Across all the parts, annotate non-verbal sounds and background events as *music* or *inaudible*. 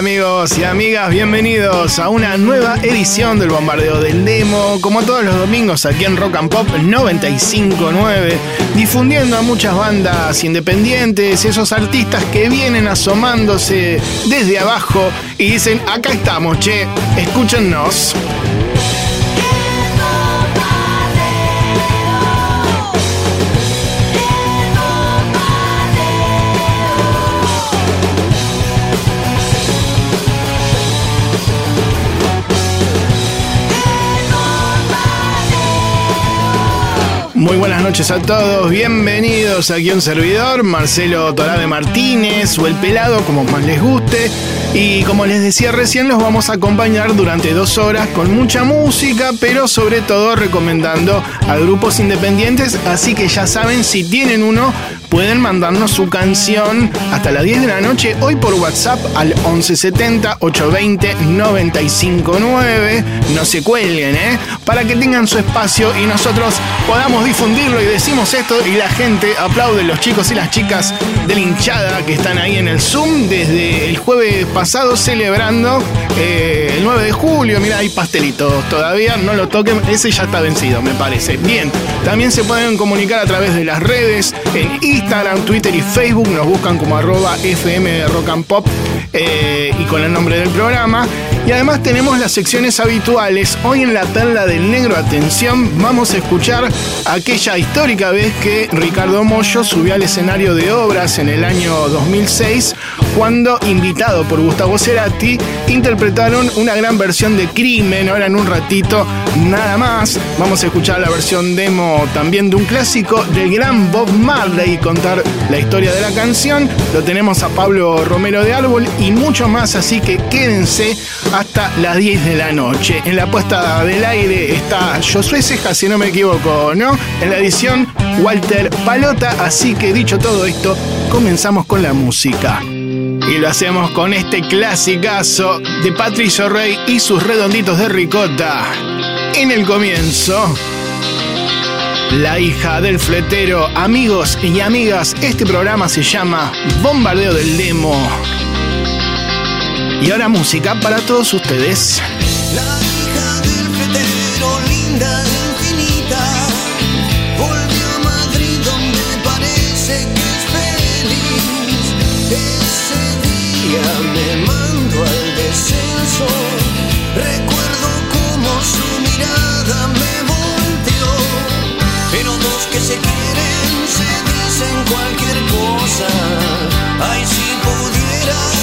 Amigos y amigas, bienvenidos a una nueva edición del Bombardeo del Demo, como todos los domingos aquí en Rock and Pop 959, difundiendo a muchas bandas independientes, esos artistas que vienen asomándose desde abajo y dicen, acá estamos, che, escúchennos. Muy buenas noches a todos, bienvenidos aquí a un servidor, Marcelo Torabe Martínez o El Pelado, como más les guste. Y como les decía recién, los vamos a acompañar durante dos horas con mucha música, pero sobre todo recomendando a grupos independientes. Así que ya saben, si tienen uno, pueden mandarnos su canción hasta las 10 de la noche hoy por WhatsApp al 1170 820 959. No se cuelguen, ¿eh? Para que tengan su espacio y nosotros podamos difundirlo y decimos esto y la gente aplaude los chicos y las chicas de la hinchada que están ahí en el Zoom desde el jueves pasado celebrando eh, el 9 de julio. Mira, hay pastelitos todavía, no lo toquen, ese ya está vencido, me parece. Bien, también se pueden comunicar a través de las redes en Instagram, Twitter y Facebook. Nos buscan como arroba FM Rock and Pop eh, y con el nombre del programa. Y además tenemos las secciones habituales. Hoy en la perla del negro, atención, vamos a escuchar aquella histórica vez que Ricardo Mollo subió al escenario de obras en el año 2006, cuando, invitado por Gustavo Cerati, interpretaron una gran versión de Crimen. Ahora en un ratito, nada más, vamos a escuchar la versión demo también de un clásico del gran Bob Marley contar la historia de la canción. Lo tenemos a Pablo Romero de Árbol y mucho más, así que quédense hasta las 10 de la noche. En la puesta del aire está Josué Ceja, si no me equivoco, ¿no? En la edición Walter Palota, así que dicho todo esto, comenzamos con la música. Y lo hacemos con este clasicazo de Patricio Rey y sus redonditos de ricota. En el comienzo, la hija del fletero. Amigos y amigas, este programa se llama Bombardeo del Demo. Y ahora música para todos ustedes. La hija del fletero, linda infinita, volvió a Madrid donde parece que es feliz. Ese día me mando al descenso, recuerdo cómo su mirada me volteó. Pero dos que se quieren se dicen cualquier cosa. Ay, si pudiera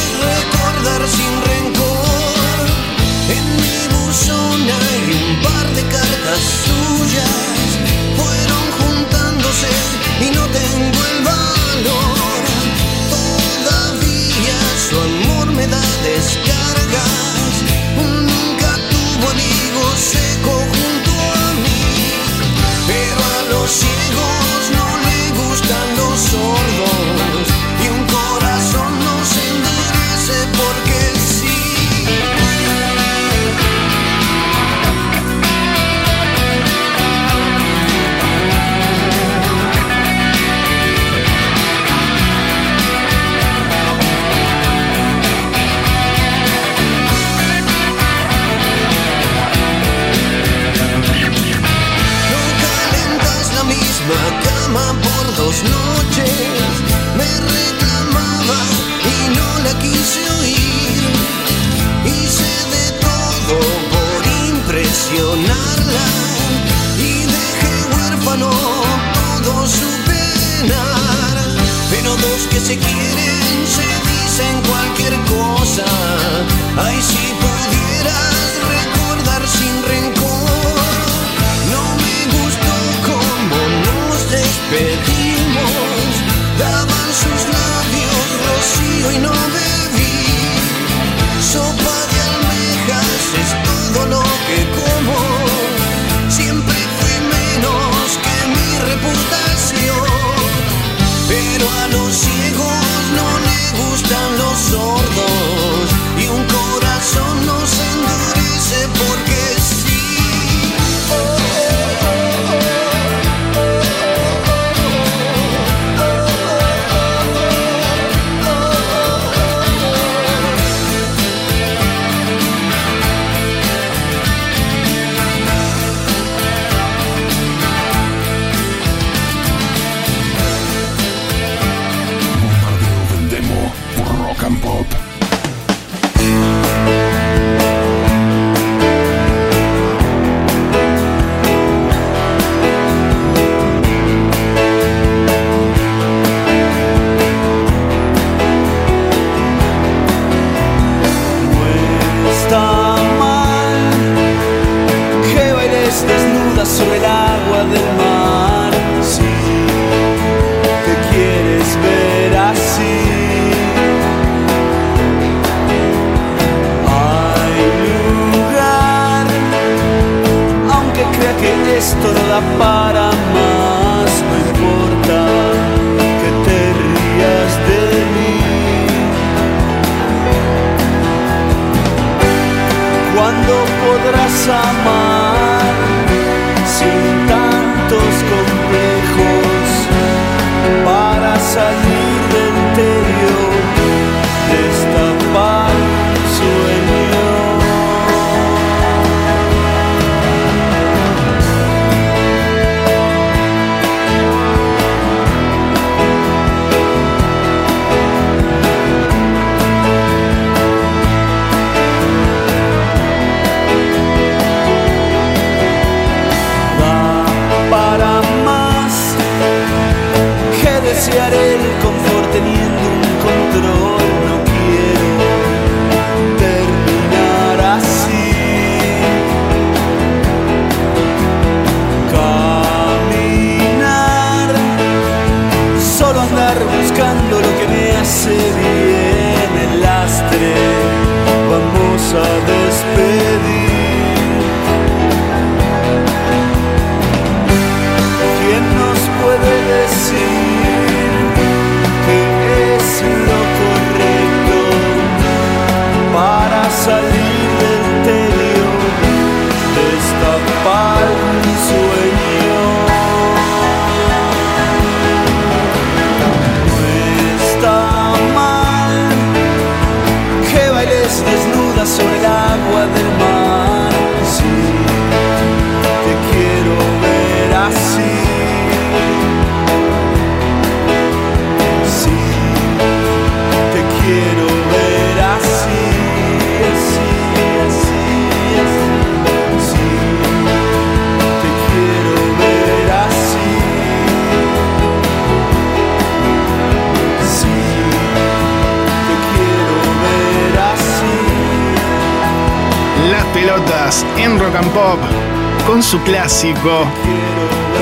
clásico.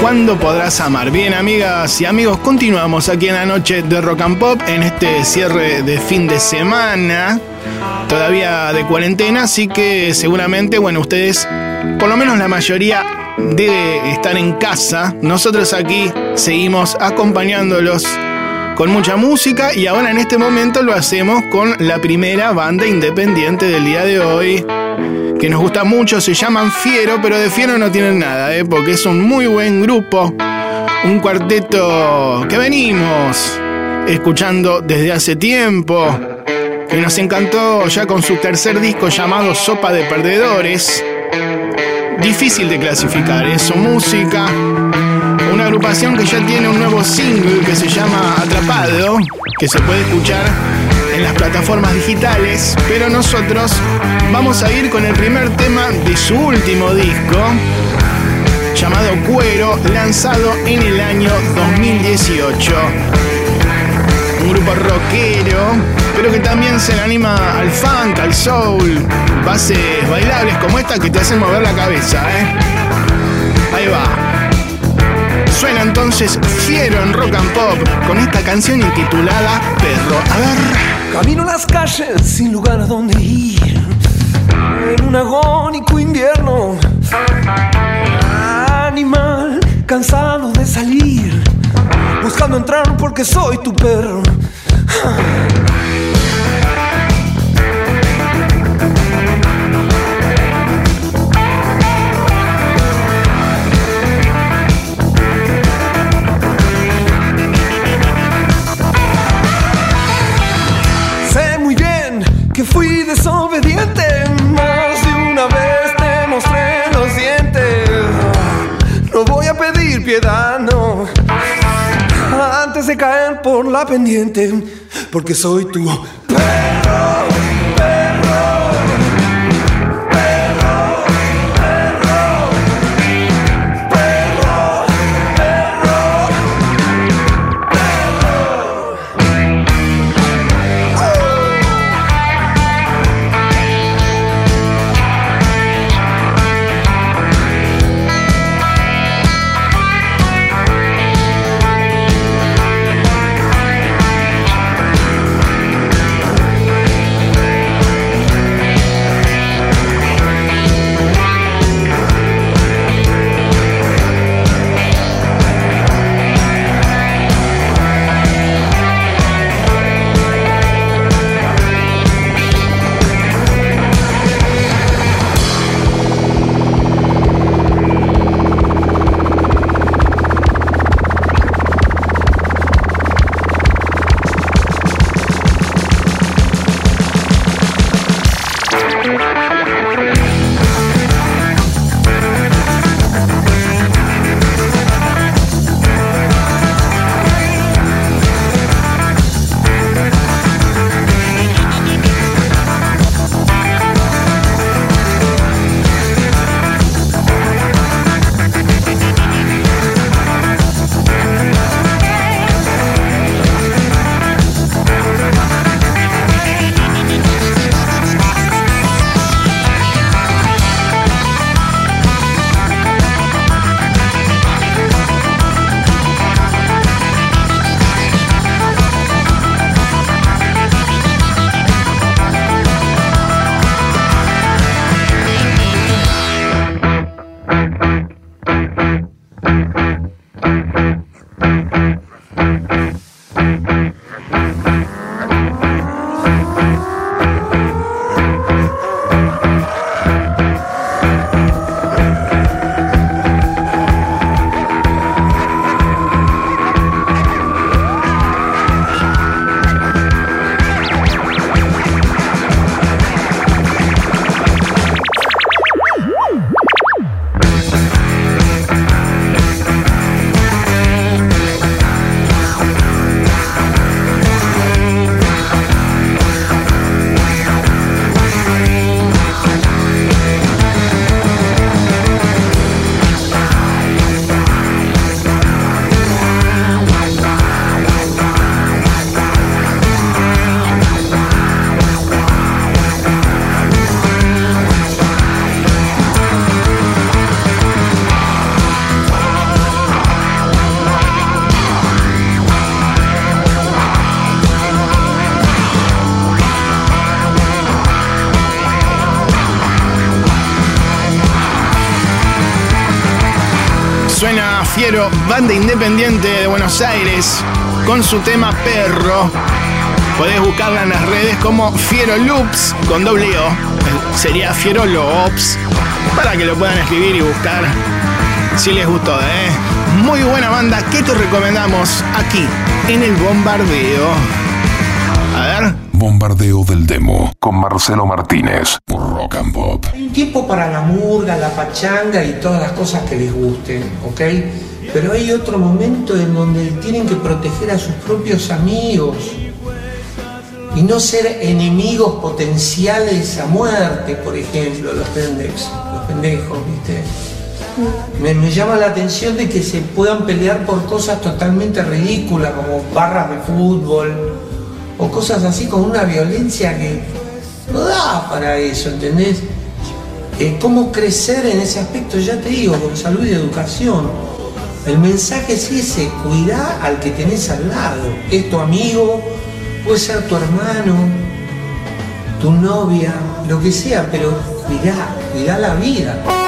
¿Cuándo podrás amar? Bien, amigas y amigos, continuamos aquí en la noche de Rock and Pop en este cierre de fin de semana, todavía de cuarentena, así que seguramente, bueno, ustedes, por lo menos la mayoría, debe estar en casa. Nosotros aquí seguimos acompañándolos con mucha música y ahora en este momento lo hacemos con la primera banda independiente del día de hoy que nos gusta mucho, se llaman Fiero, pero de Fiero no tienen nada, ¿eh? porque es un muy buen grupo, un cuarteto que venimos escuchando desde hace tiempo, que nos encantó ya con su tercer disco llamado Sopa de Perdedores. Difícil de clasificar, es su música. Una agrupación que ya tiene un nuevo single que se llama Atrapado, que se puede escuchar en las plataformas digitales, pero nosotros vamos a ir con el primer tema de su último disco, llamado Cuero, lanzado en el año 2018. Un grupo rockero, pero que también se le anima al funk, al soul, bases bailables como esta que te hacen mover la cabeza, ¿eh? Ahí va. Suena entonces Fiero en Rock and Pop con esta canción intitulada Perro. A ver. Camino las calles sin lugar a donde ir. En un agónico invierno. Animal cansado de salir. Buscando entrar porque soy tu perro. Caer por la pendiente, porque soy tu perro. Banda independiente de Buenos Aires, con su tema Perro. Podés buscarla en las redes como Fiero Loops con doble O. Sería Fiero Loops. Para que lo puedan escribir y buscar si les gustó, ¿eh? Muy buena banda que te recomendamos aquí en el bombardeo. A ver. Bombardeo del Demo con Marcelo Martínez por Rock and Pop. Hay un tiempo para la murga, la pachanga y todas las cosas que les gusten, ¿ok? Pero hay otro momento en donde tienen que proteger a sus propios amigos y no ser enemigos potenciales a muerte, por ejemplo, los pendejos, los pendejos, ¿viste? Me, llama la atención de que se puedan pelear por cosas totalmente ridículas, como barras de fútbol, o cosas así con una violencia que no da para eso, ¿entendés? Eh, ¿Cómo crecer en ese aspecto? Ya te digo, con salud y educación. El mensaje es ese, cuidá al que tenés al lado. Es tu amigo, puede ser tu hermano, tu novia, lo que sea, pero cuidá, cuidá la vida.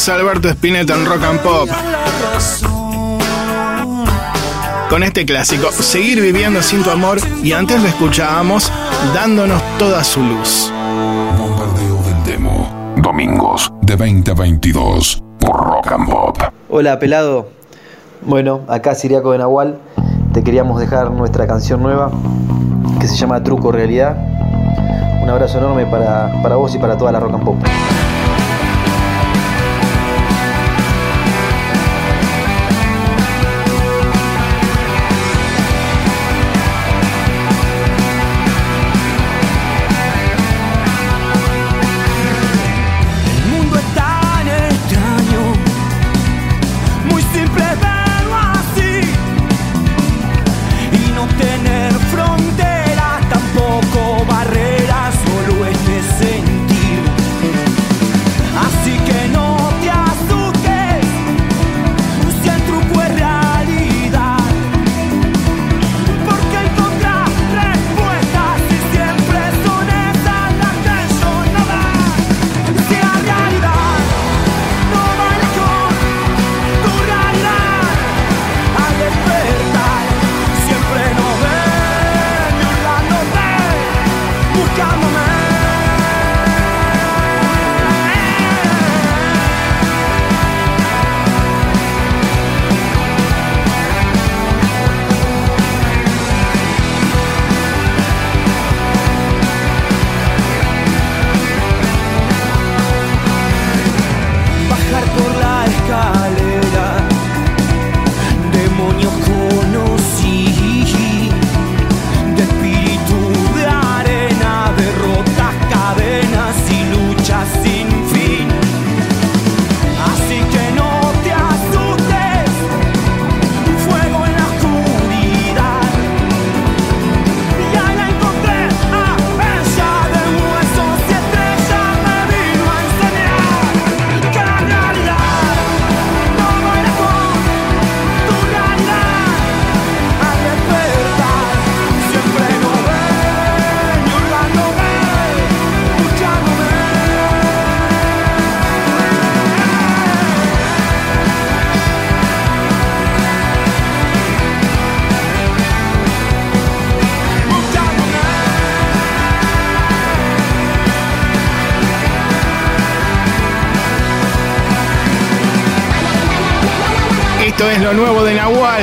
Luis Alberto Spinetta en Rock and Pop. Con este clásico, Seguir viviendo sin tu amor, y antes lo escuchábamos dándonos toda su luz. Bombardeo del Demo. Domingos de 20 a 22 por Rock and Pop. Hola pelado, bueno, acá Siriaco de Nahual, te queríamos dejar nuestra canción nueva que se llama Truco Realidad. Un abrazo enorme para, para vos y para toda la rock and pop.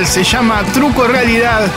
Se llama Truco Realidad.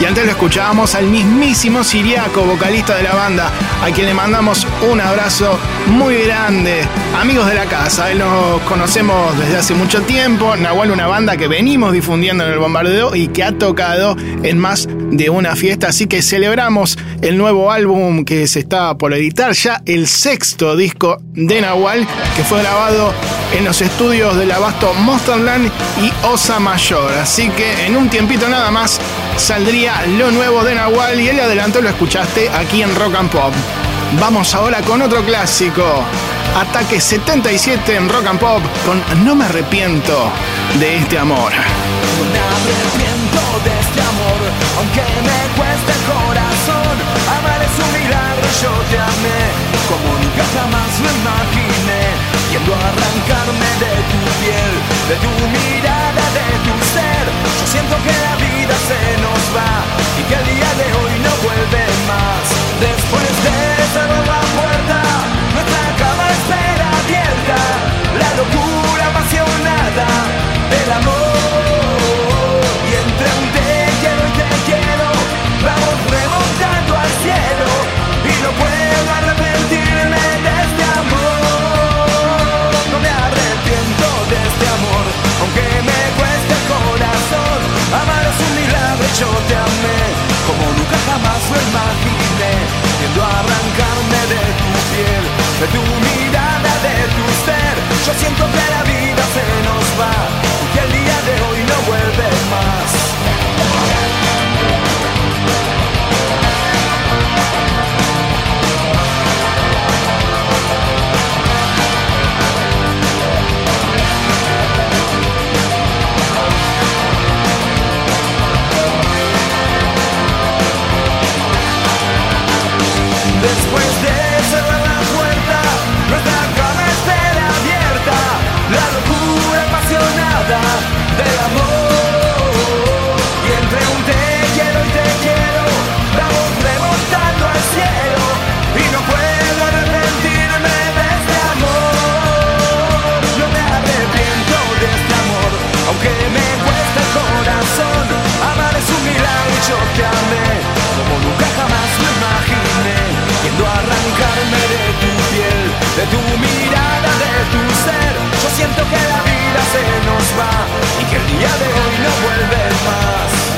Y antes lo escuchábamos al mismísimo Siriaco, vocalista de la banda, a quien le mandamos un abrazo muy grande. Amigos de la casa, él nos conocemos desde hace mucho tiempo. Nahual, una banda que venimos difundiendo en el bombardeo y que ha tocado en más de una fiesta. Así que celebramos el nuevo álbum que se está por editar, ya el sexto disco de Nahual, que fue grabado en los estudios del Abasto Monsterland y Osa Mayor. Así que en un tiempito nada más saldría lo nuevo de Nahual y el adelanto lo escuchaste aquí en Rock and Pop. Vamos ahora con otro clásico. Ataque 77 en Rock and Pop con No me arrepiento de este amor. De tu mirada, de tu ser. Yo siento que apasionada del amor. Y entre un te quiero y te quiero, vamos remontando al cielo y no puedo arrepentirme de este amor. No me arrepiento de este amor, aunque me cuesta el corazón. Amar es un milagro y yo te amé, como nunca jamás lo imaginé. Tiendo a arrancarme de tu piel, de tu mirada, de tu ser. Siento que la vida se nos va y que el día de hoy no vuelve más.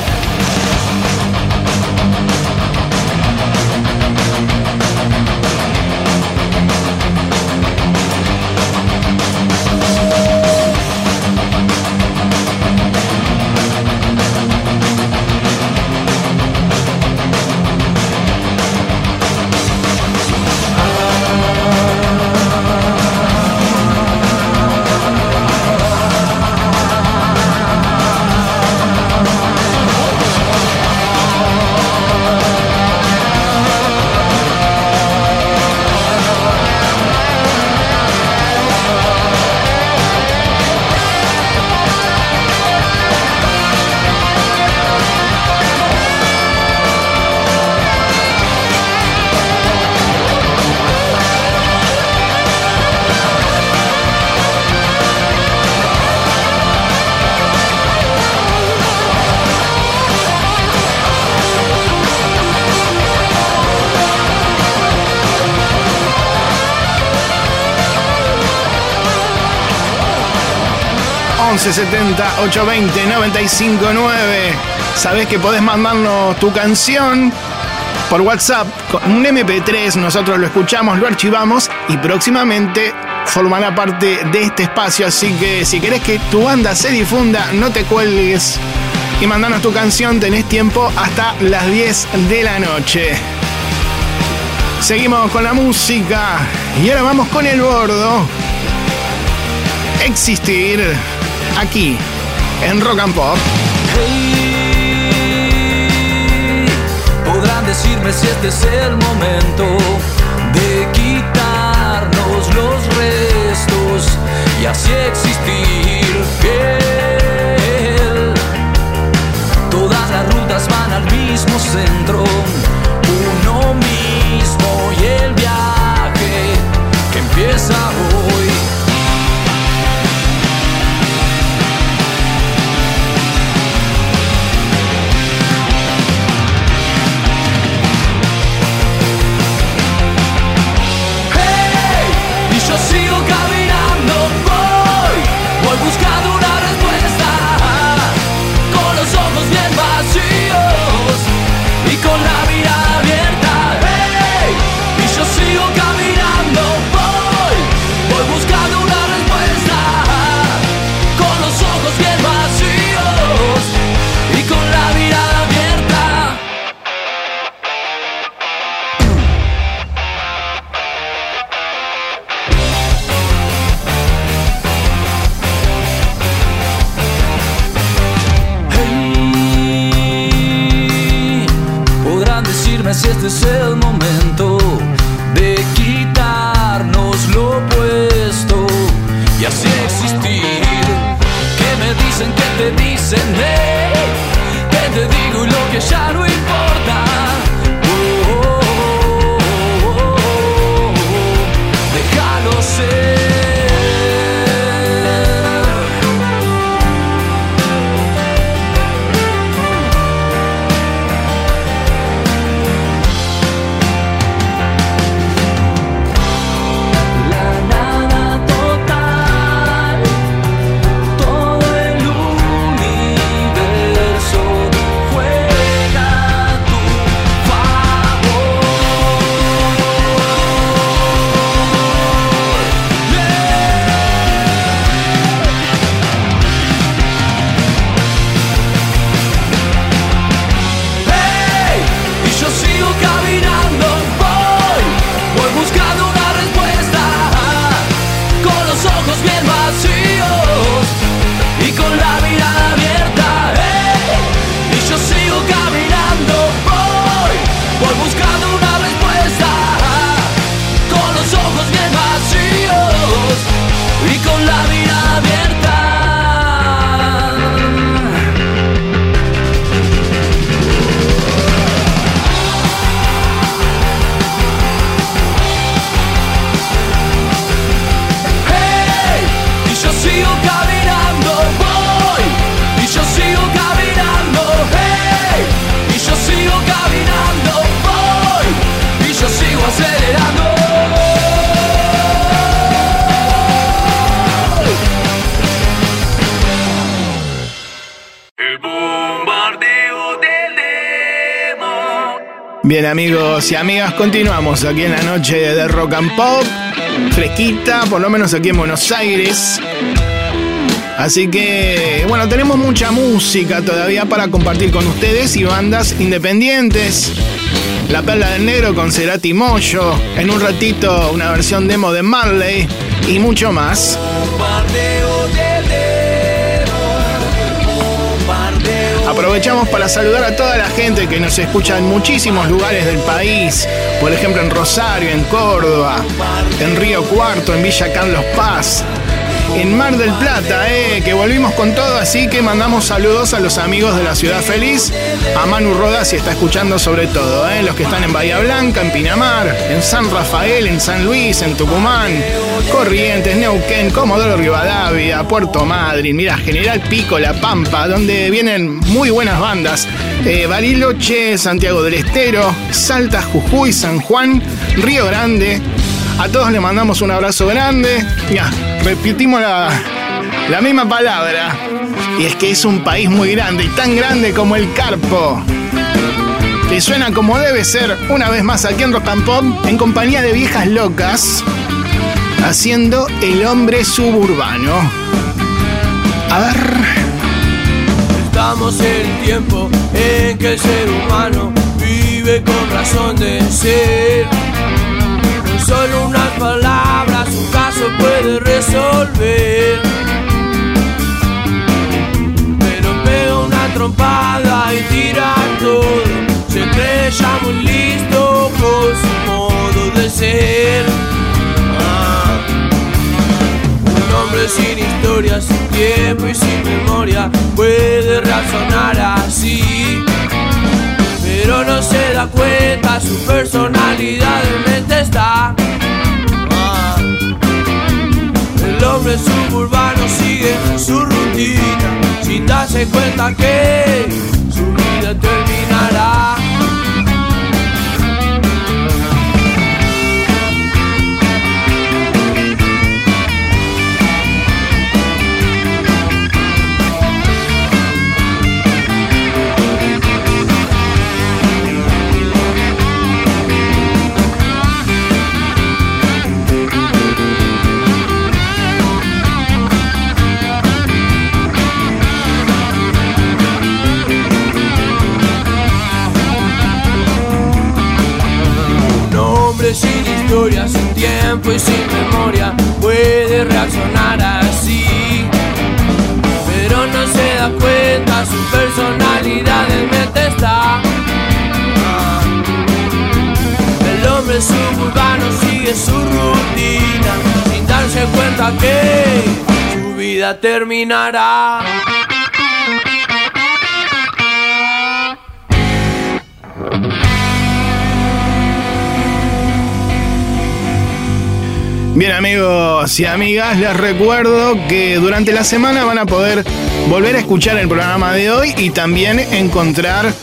Once 70 820 959. Sabés que podés mandarnos tu canción por WhatsApp con un MP3. Nosotros lo escuchamos, lo archivamos y próximamente formará parte de este espacio. Así que si querés que tu banda se difunda, no te cuelgues y mandanos tu canción. Tenés tiempo hasta las 10 de la noche. Seguimos con la música y ahora vamos con el bordo. Existir aquí en Rock and Pop. Hey, podrán decirme si este es el momento de quitarnos los restos y así existir fiel. Todas las rutas van al mismo centro, uno mismo y el viaje que empieza hoy. 年を変 Bien amigos y amigas, continuamos aquí en la noche de Rock and Pop, fresquita, por lo menos aquí en Buenos Aires. Así que, bueno, tenemos mucha música todavía para compartir con ustedes y bandas independientes. La Perla del Negro con Cerati Moyo, en un ratito una versión demo de Marley y mucho más. Aprovechamos para saludar a toda la gente que nos escucha en muchísimos lugares del país, por ejemplo en Rosario, en Córdoba, en Río Cuarto, en Villa Carlos Paz, en Mar del Plata, eh, que volvimos con todo, así que mandamos saludos a los amigos de la Ciudad Feliz, a Manu Rodas si está escuchando sobre todo, eh, los que están en Bahía Blanca, en Pinamar, en San Rafael, en San Luis, en Tucumán, Corrientes, Neuquén, Comodoro Rivadavia, Puerto Madryn, mira, General Pico, La Pampa, donde vienen muy buenas bandas, eh, Bariloche, Santiago del Estero, Salta, Jujuy, San Juan, Río Grande, a todos les mandamos un abrazo grande. Ya, repetimos la, misma palabra. Y es que es un país muy grande y tan grande como el Carpo. Que suena como debe ser una vez más aquí en Rock and Pop en compañía de viejas locas haciendo el hombre suburbano. A ver. Estamos en el tiempo en que el ser humano vive con razón de ser. Solo unas palabras un caso puede resolver. Pero pega una trompada y tira todo. Se cree ya muy listo con su modo de ser. Ah. Un hombre sin historia, sin tiempo y sin memoria puede razonar así. Pero no se da cuenta, su personalidad en mente está. El hombre suburbano sigue su rutina sin darse cuenta que su vida terminará. personalidad en mente está. El hombre suburbano sigue su rutina sin darse cuenta que su vida terminará. Bien amigos y amigas, les recuerdo que durante la semana van a poder volver a escuchar el programa de hoy y también encontrar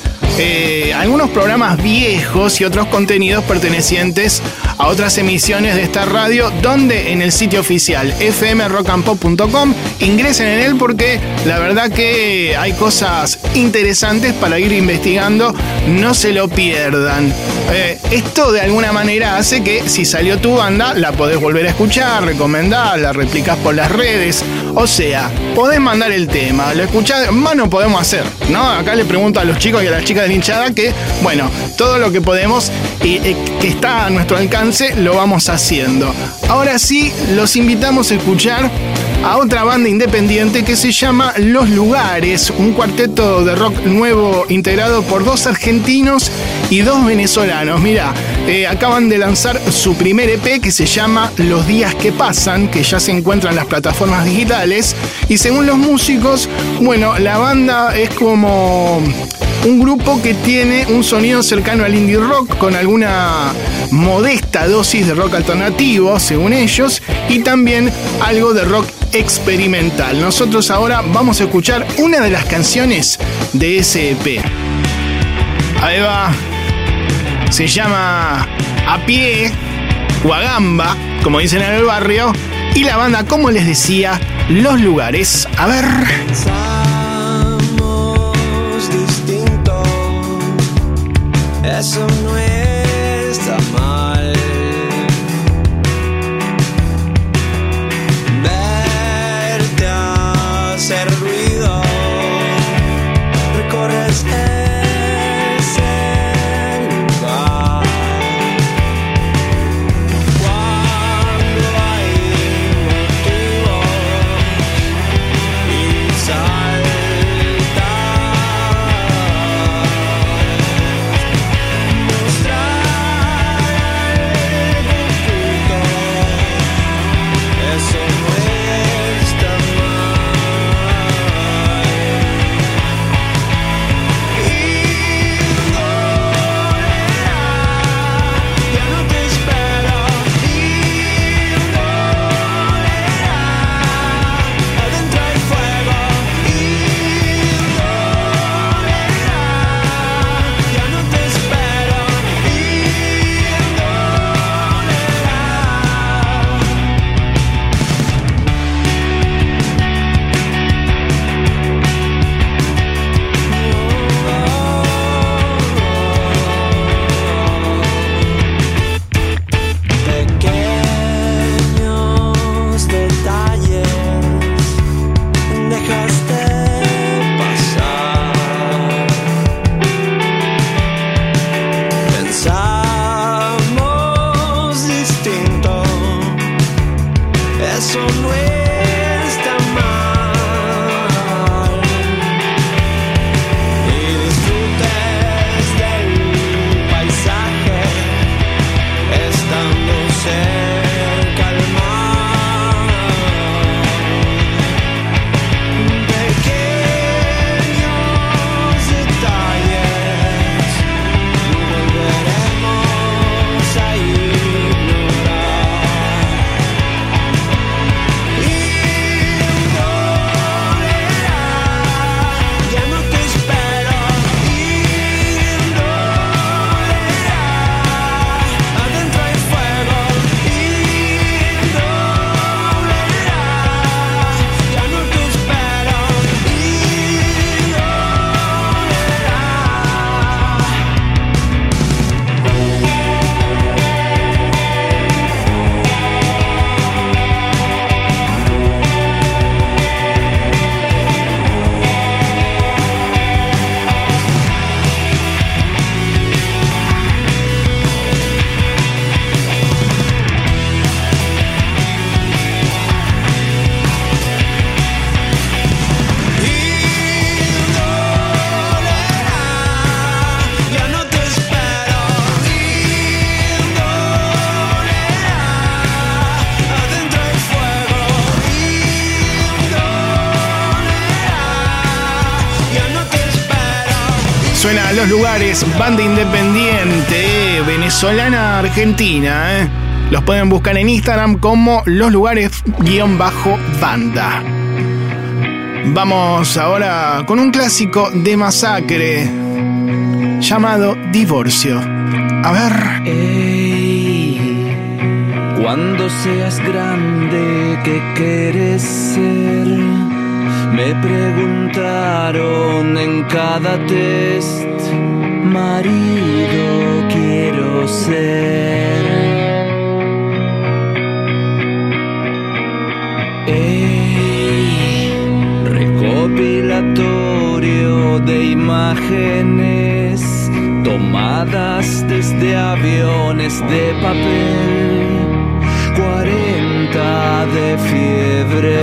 eh, algunos programas viejos y otros contenidos pertenecientes a otras emisiones de esta radio, donde en el sitio oficial fmrockandpop.com ingresen en él porque la verdad que hay cosas interesantes para ir investigando, no se lo pierdan. Eh, esto de alguna manera hace que si salió tu banda, la podés volver a escuchar, recomendar, la replicás por las redes, o sea, podés mandar el tema, lo escuchás, más no podemos hacer, ¿no? Acá le pregunto a los chicos y a las chicas de hinchada que, bueno, todo lo que podemos y que está a nuestro alcance lo vamos haciendo. Ahora sí, los invitamos a escuchar a otra banda independiente que se llama Los Lugares, un cuarteto de rock nuevo integrado por dos argentinos y dos venezolanos. Mira, eh, acaban de lanzar su primer EP que se llama Los días que pasan, que ya se encuentra en las plataformas digitales. Y según los músicos, bueno, la banda es como un grupo que tiene un sonido cercano al indie rock con alguna modesta dosis de rock alternativo, según ellos, y también algo de rock experimental. Nosotros ahora vamos a escuchar una de las canciones de ese EP. Ahí va. Se llama A pie o como dicen en el barrio. Y la banda, como les decía, Los Lugares. A ver. Eso Lugares, banda independiente, venezolana argentina. eh. Los pueden buscar en Instagram como Los Lugares-banda. Vamos ahora con un clásico de masacre llamado Divorcio. A ver. Cuando seas grande, ¿qué quieres ser? Me preguntaron en cada test, marido quiero ser. Ey, recopilatorio de imágenes tomadas desde aviones de papel. 40 de fiebre.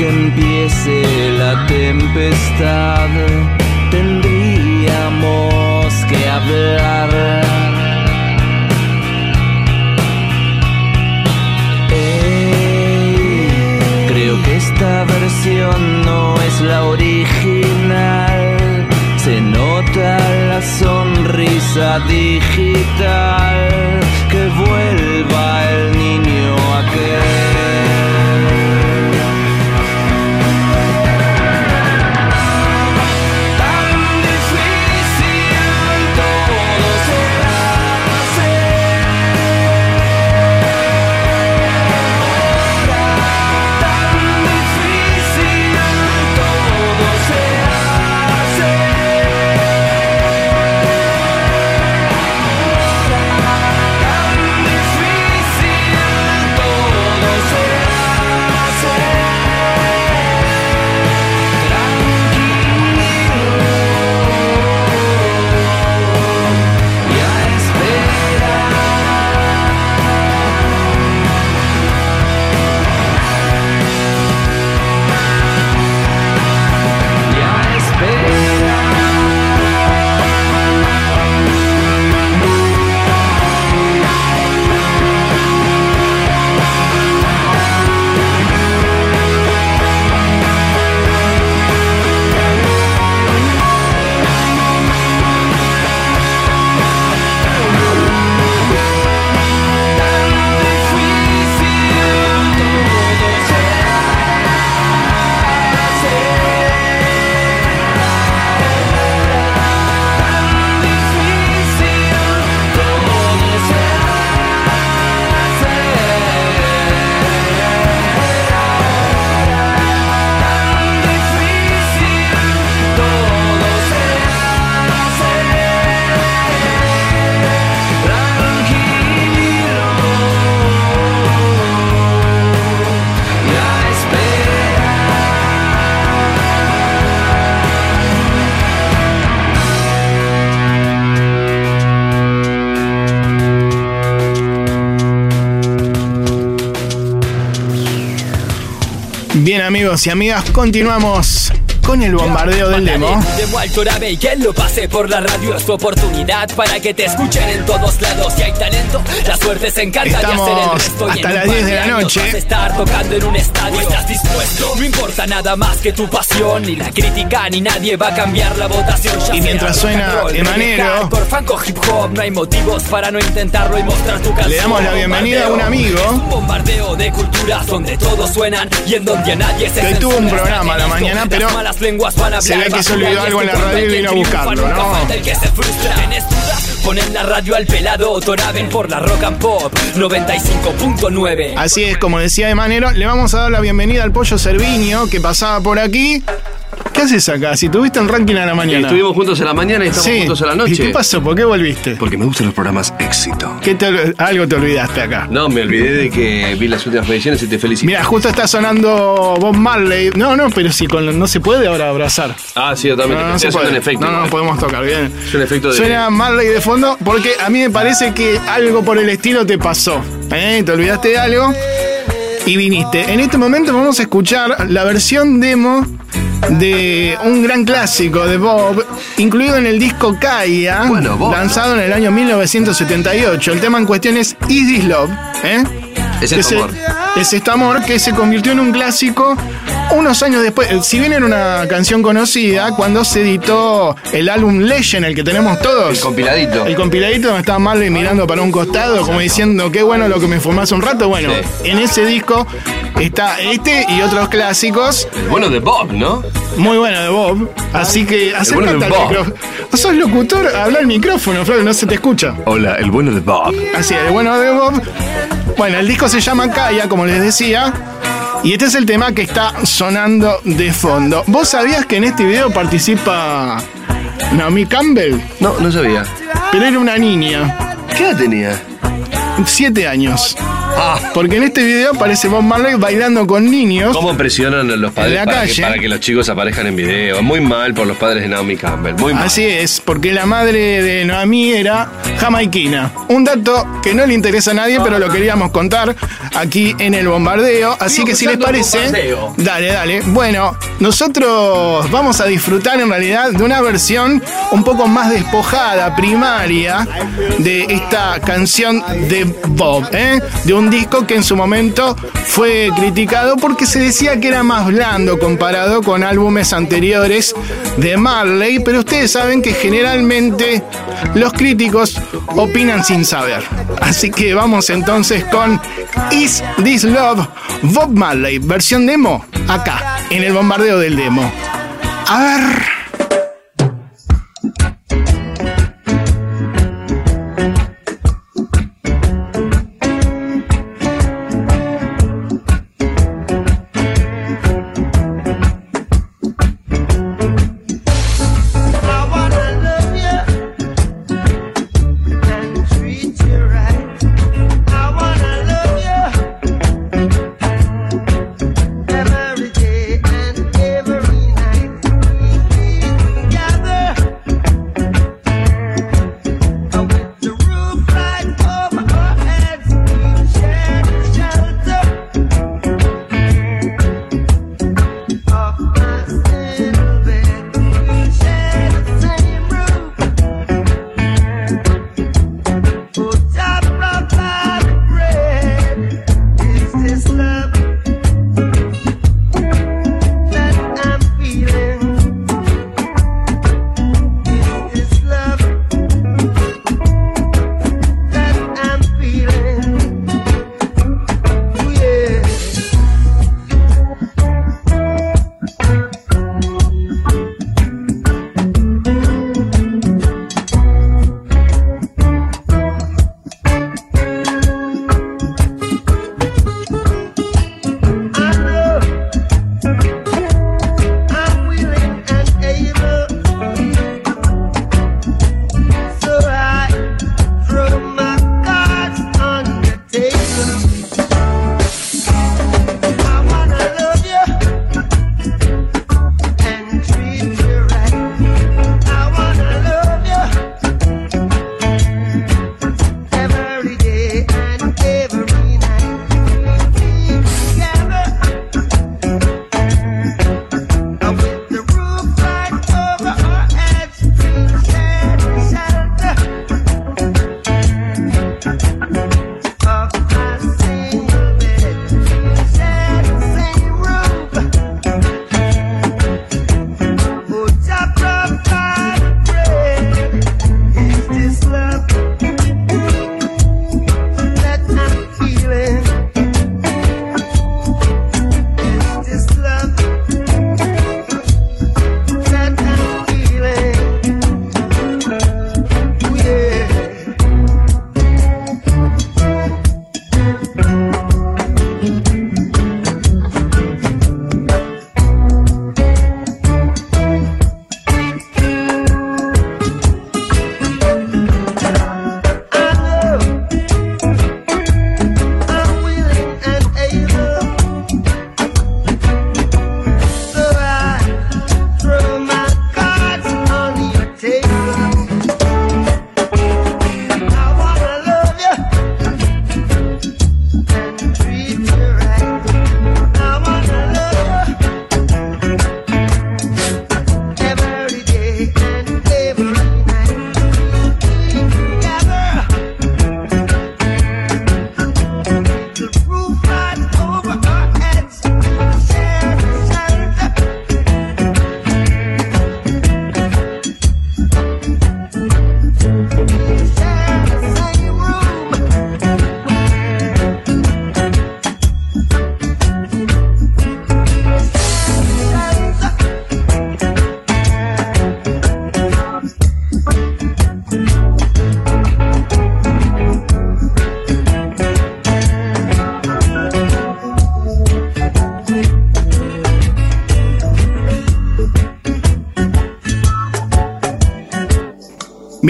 Que empiece la tempestad, amigos y amigas, continuamos con el bombardeo del demo. Demo al Torabe y que lo pase por la radio Es tu oportunidad para que te escuchen en todos lados Si hay talento, la suerte se encarga Estamos de hacer el resto Y hasta en las un par 10 de la noche. Vas a estar tocando en un estadio ¿Estás dispuesto? No importa nada más que tu pasión Ni la crítica ni nadie va a cambiar la votación Ya Y mientras suena roll, Emanero. reggae, hardcore, funk o hip hop No hay motivos para no intentarlo y mostrar tu canción Le damos la bienvenida a un amigo. Un bombardeo de culturas donde todos suenan Y en donde a nadie se Que tuvo un programa a la mañana, pero Las lenguas van a hablar. Se ve que se olvidó algo en la radio y vino a buscarlo, ¿no? el que se frustra. ¿Tienes dudas? Ponen la radio al pelado, Toraben por la rock and pop 95.9. Así es, como decía de Manero, le vamos a dar la bienvenida al Pollo Cerviño que pasaba por aquí. ¿Qué haces acá? Si tuviste un ranking a la mañana. Estuvimos juntos en la mañana y estamos Sí. juntos en la ¿Y noche. qué pasó? ¿Por qué volviste? Porque me gustan los programas éxito. ¿Qué te algo te olvidaste acá. No, me olvidé de que vi las últimas ediciones y te felicito. Mira, justo está sonando Bob Marley. No, no, pero si con, no se puede ahora abrazar. Ah, sí, totalmente. No, no se puede. un efecto. No, no, podemos tocar bien. Es un efecto de. Suena Marley de fondo porque a mí me parece que algo por el estilo te pasó. ¿eh? Te olvidaste de algo y viniste. En este momento vamos a escuchar la versión demo de un gran clásico de Bob, incluido en el disco Kaya, Bueno, lanzado en el año 1978. El tema en cuestión es This Love, ¿eh? Es el amor. Es este amor que se convirtió en un clásico unos años después. Eh, Si bien era una canción conocida, cuando se editó el álbum Legend, el que tenemos todos. El compiladito. El compiladito donde estaba Marley mirando para un costado, como diciendo, qué bueno lo que me fumás un rato. Bueno, Sí. en ese disco está este y otros clásicos. El bueno de Bob, ¿no? Muy bueno de Bob. Así que acércate bueno al micrófono. Sos locutor, habla al micrófono, Flavio, no se te escucha. Hola, el bueno de Bob. Así es, el bueno de Bob. Bueno, el disco se llama Kaya, como les decía. Y este es el tema que está sonando de fondo. ¿Vos sabías que en este video participa Naomi Campbell? No, no sabía. Pero era una niña, ¿Qué edad tenía? siete años. Ah, Porque en este video aparece Bob Marley bailando con niños. ¿Cómo presionan a los padres la para que, calle. para que los chicos aparezcan en video? Muy mal por los padres de Naomi Campbell. Muy mal. Así es, porque la madre de Noamí era jamaiquina. Un dato que no le interesa a nadie, pero lo queríamos contar aquí en el bombardeo. Así que si les parece, dale, dale. Bueno, nosotros vamos a disfrutar en realidad de una versión un poco más despojada, primaria, de esta canción de Bob, ¿eh? de un disco que en su momento fue criticado porque se decía que era más blando comparado con álbumes anteriores de Marley, pero ustedes saben que generalmente los críticos opinan sin saber. Así que vamos entonces con Is This Love Bob Marley, versión demo, acá, en el bombardeo del demo. A ver.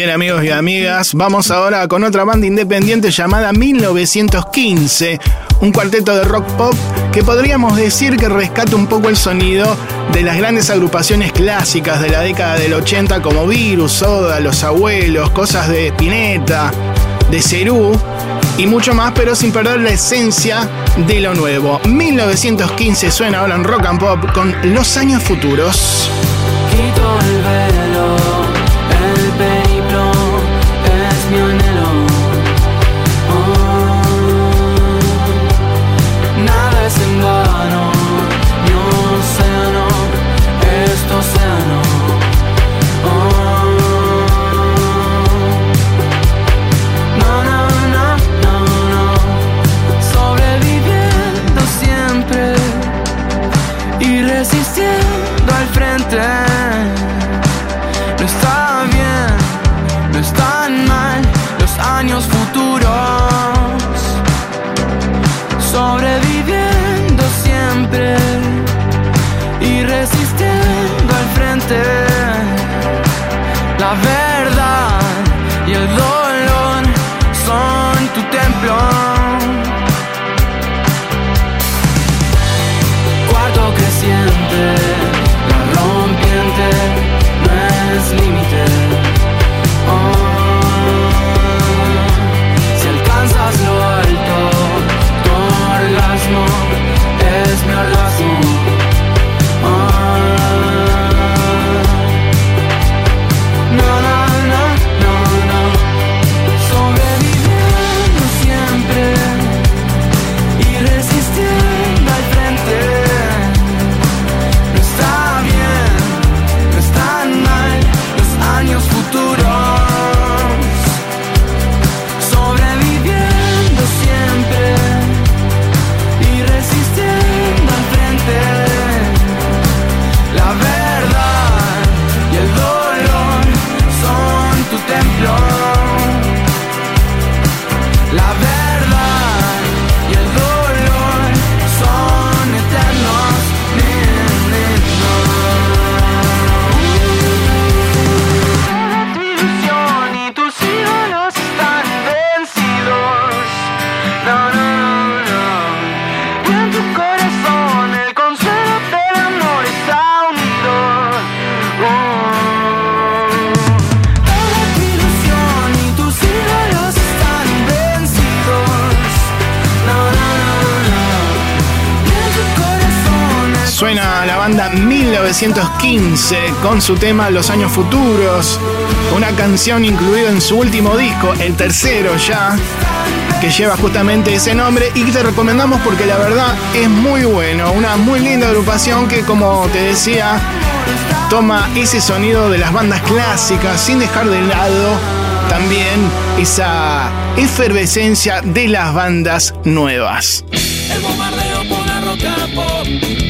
Bien amigos y amigas, vamos ahora con otra banda independiente llamada 1915, un cuarteto de rock pop que podríamos decir que rescata un poco el sonido de las grandes agrupaciones clásicas de la década del 80 como Virus, Soda, Los Abuelos, cosas de Spinetta, de Cerú y mucho más, pero sin perder la esencia de lo nuevo. 1915 suena ahora en rock and pop con Los años futuros. distance 1915 con su tema Los años futuros, una canción incluida en su último disco, el tercero ya, que lleva justamente ese nombre y te recomendamos porque la verdad es muy bueno, una muy linda agrupación que como te decía, toma ese sonido de las bandas clásicas sin dejar de lado también esa efervescencia de las bandas nuevas. El bombardeo por la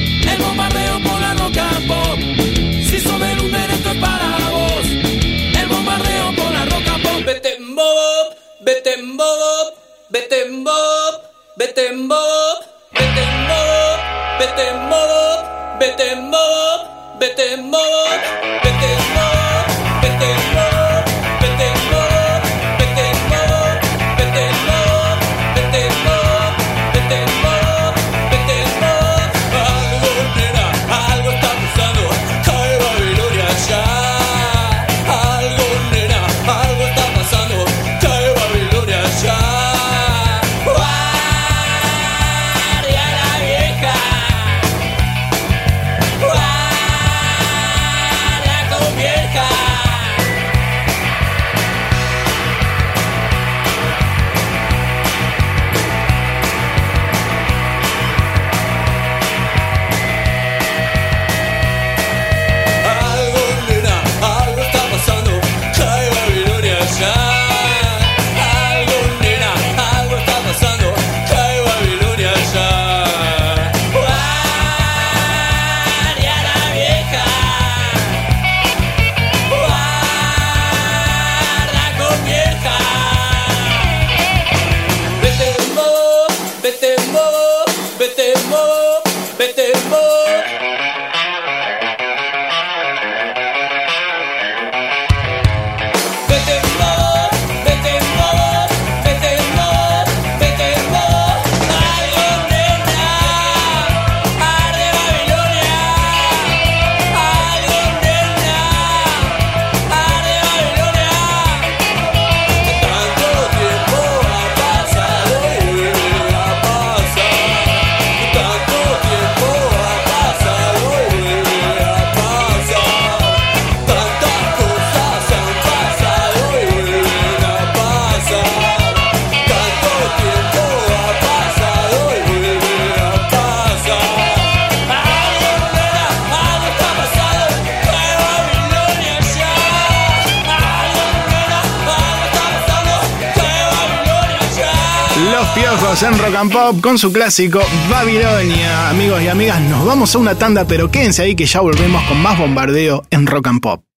and Pop con su clásico Babilonia. Amigos y amigas, nos vamos a una tanda, pero quédense ahí que ya volvemos con más bombardeo en Rock and Pop.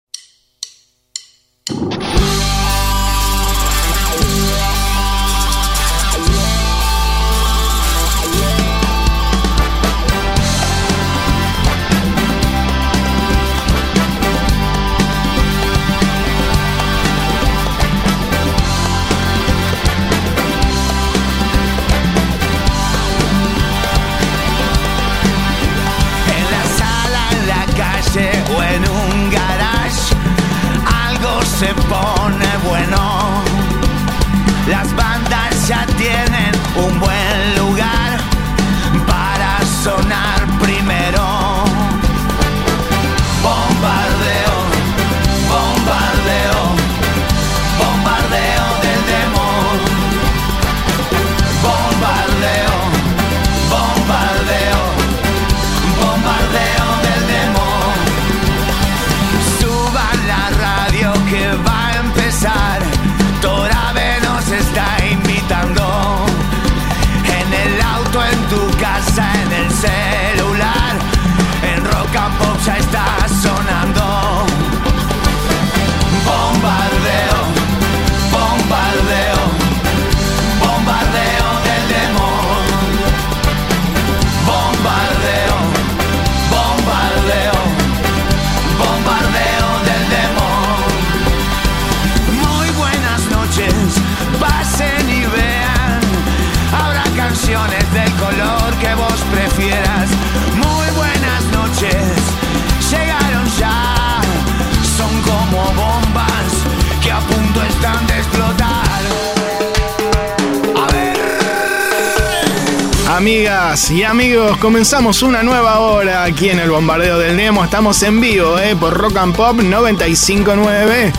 Amigas y amigos, comenzamos una nueva hora aquí en el Bombardeo del Nemo. Estamos en vivo eh, por Rock and Pop 959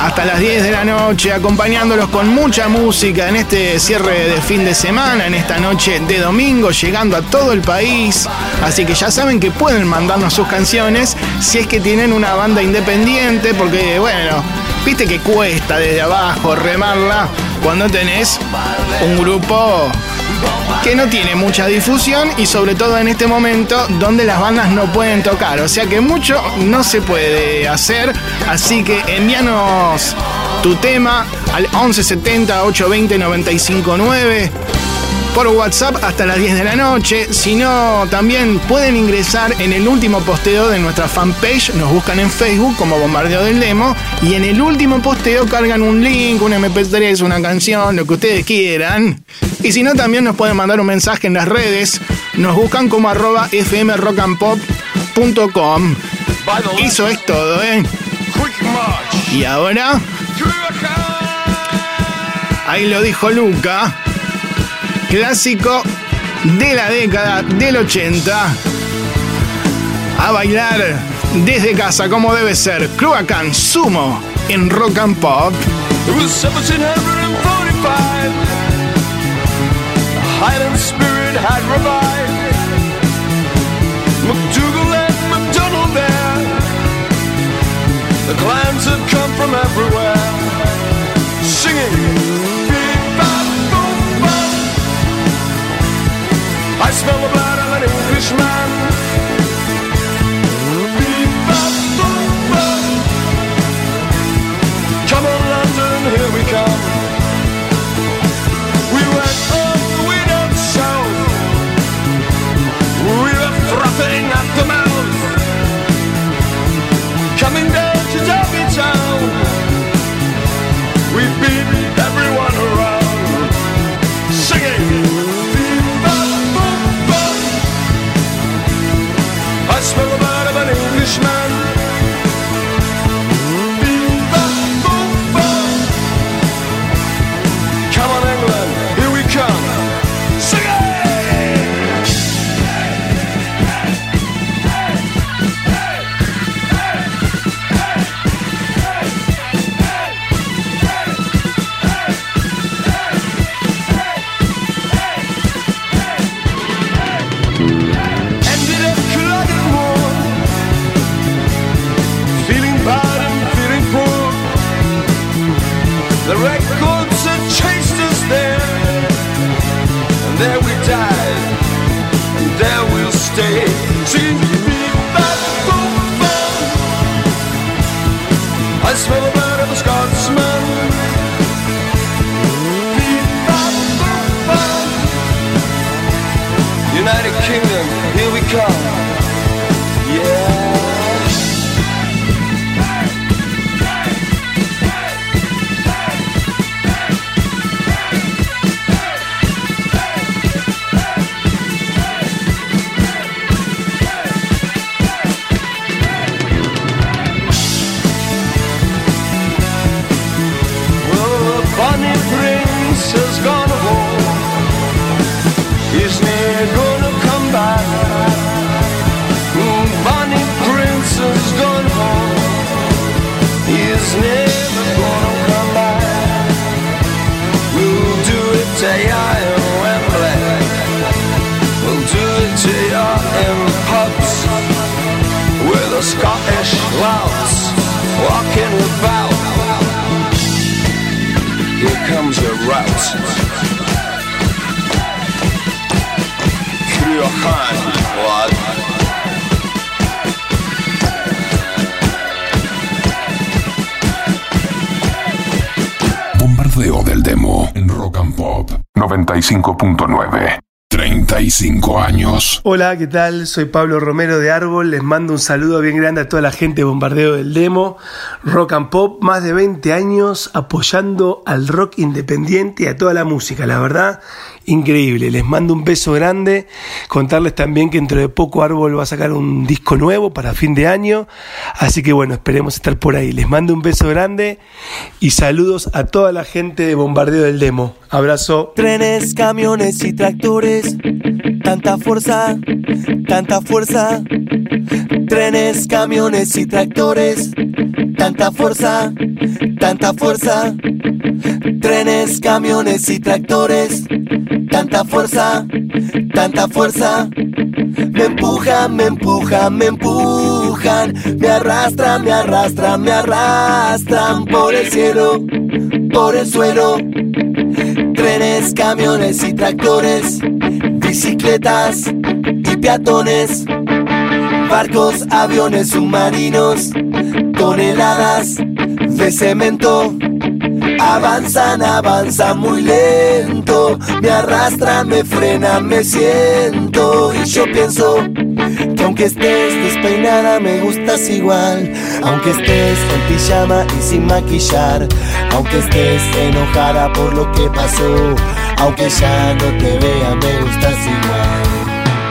hasta las 10 de la noche, acompañándolos con mucha música en este cierre de fin de semana, en esta noche de domingo, llegando a todo el país. Así que ya saben que pueden mandarnos sus canciones si es que tienen una banda independiente, porque bueno, viste que cuesta desde abajo remarla cuando tenés un grupo que no tiene mucha difusión y sobre todo en este momento donde las bandas no pueden tocar. O sea que mucho no se puede hacer. Así que envíanos tu tema al 1170 820 959 por WhatsApp hasta las 10 de la noche. Si no, también pueden ingresar en el último posteo de nuestra fanpage. Nos buscan en Facebook como Bombardeo del Demo. Y en el último posteo cargan un link, un MP3, una canción, lo que ustedes quieran. Y si no, también nos pueden mandar un mensaje en las redes. Nos buscan como arroba fmrockandpop.com. Eso es todo, ¿eh? Y ahora... Ahí lo dijo Luca clásico de la década del 80. A bailar desde casa como debe ser. Cloacan Sumo en Rock and Pop. It was 1745. Highland spirit had revived. McDougal and McDonald there. The clans had come from everywhere, singing. I smell the blood of an Englishman. Coming down to Derby. We beat everyone around. Singing. "Bebop, boom. I smell the blood of an Englishman. 95.9. 35 años. Hola, ¿qué tal? Soy Pablo Romero de Árbol. Les mando un saludo bien grande a toda la gente de Bombardeo del Demo. Rock and Pop, más de 20 años apoyando al rock independiente y a toda la música, la verdad, increíble. Les mando un beso grande. Contarles también que dentro de poco Árbol va a sacar un disco nuevo para fin de año. Así que bueno, esperemos estar por ahí. Les mando un beso grande y saludos a toda la gente de Bombardeo del Demo. Abrazo. Trenes, camiones y tractores, tanta fuerza, tanta fuerza. Trenes, camiones y tractores, tanta fuerza, tanta fuerza. Trenes, camiones y tractores, tanta fuerza, tanta fuerza. Me empujan, me empujan, me empujan, me arrastran, me arrastran, me arrastran por el cielo, por el suelo. Trenes, camiones y tractores, bicicletas y peatones, barcos, aviones, submarinos, toneladas de cemento. Avanzan, avanzan muy lento, me arrastran, me frenan, me siento. Y yo pienso que aunque estés despeinada me gustas igual, aunque estés en pijama y sin maquillar, aunque estés enojada por lo que pasó, aunque ya no te vea me gustas igual.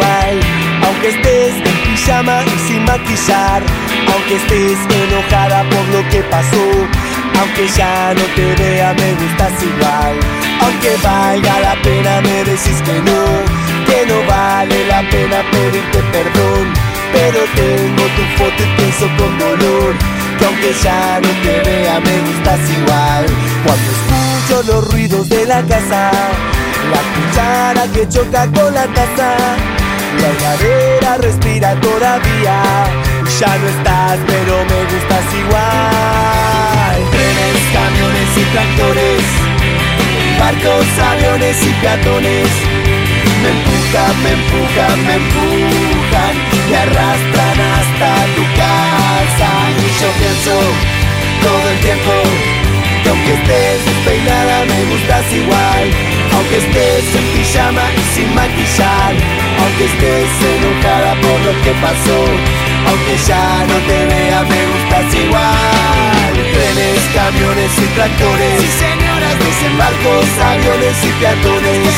Aunque estés en pijama y sin maquillar Aunque estés enojada por lo que pasó Aunque ya no te vea me gustas igual. Aunque valga la pena me decís que no Que no vale la pena pedirte perdón. Pero tengo tu foto y pienso con dolor Que aunque ya no te vea me gustas igual. Cuando escucho los ruidos de la casa la cuchara que choca con la taza La heladera respira todavía. Ya no estás pero me gustas igual. Trenes, camiones y tractores. Barcos, aviones y peatones. Me empujan, me empujan, me empujan. Me arrastran hasta tu casa. Y yo pienso todo el tiempo que aunque estés despeinada me gustas igual. Aunque estés en pijama y sin maquillar. Aunque estés enojada por lo que pasó. Aunque ya no te vea me gustas igual. Trenes, camiones y tractores. Y señoras dicen barcos, aviones y peatones.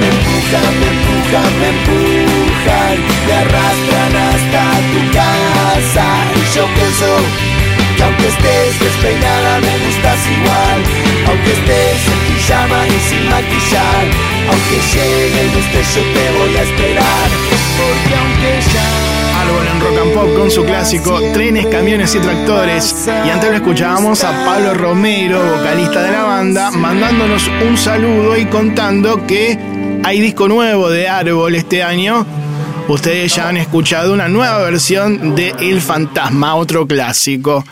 Me empujan, me empujan, me empujan. Me arrastran hasta tu casa. Y yo pienso Y aunque estés despeinada me gustas igual Aunque estés en pijama y sin maquillar Aunque llegue el destello te voy a esperar Porque aunque ya Árbol en rock and pop con su clásico Trenes, camiones y tractores. Y antes lo escuchábamos a Pablo Romero, vocalista de la banda, mandándonos un saludo y contando que hay disco nuevo de Árbol este año. Ustedes ya han escuchado una nueva versión de El Fantasma, otro clásico.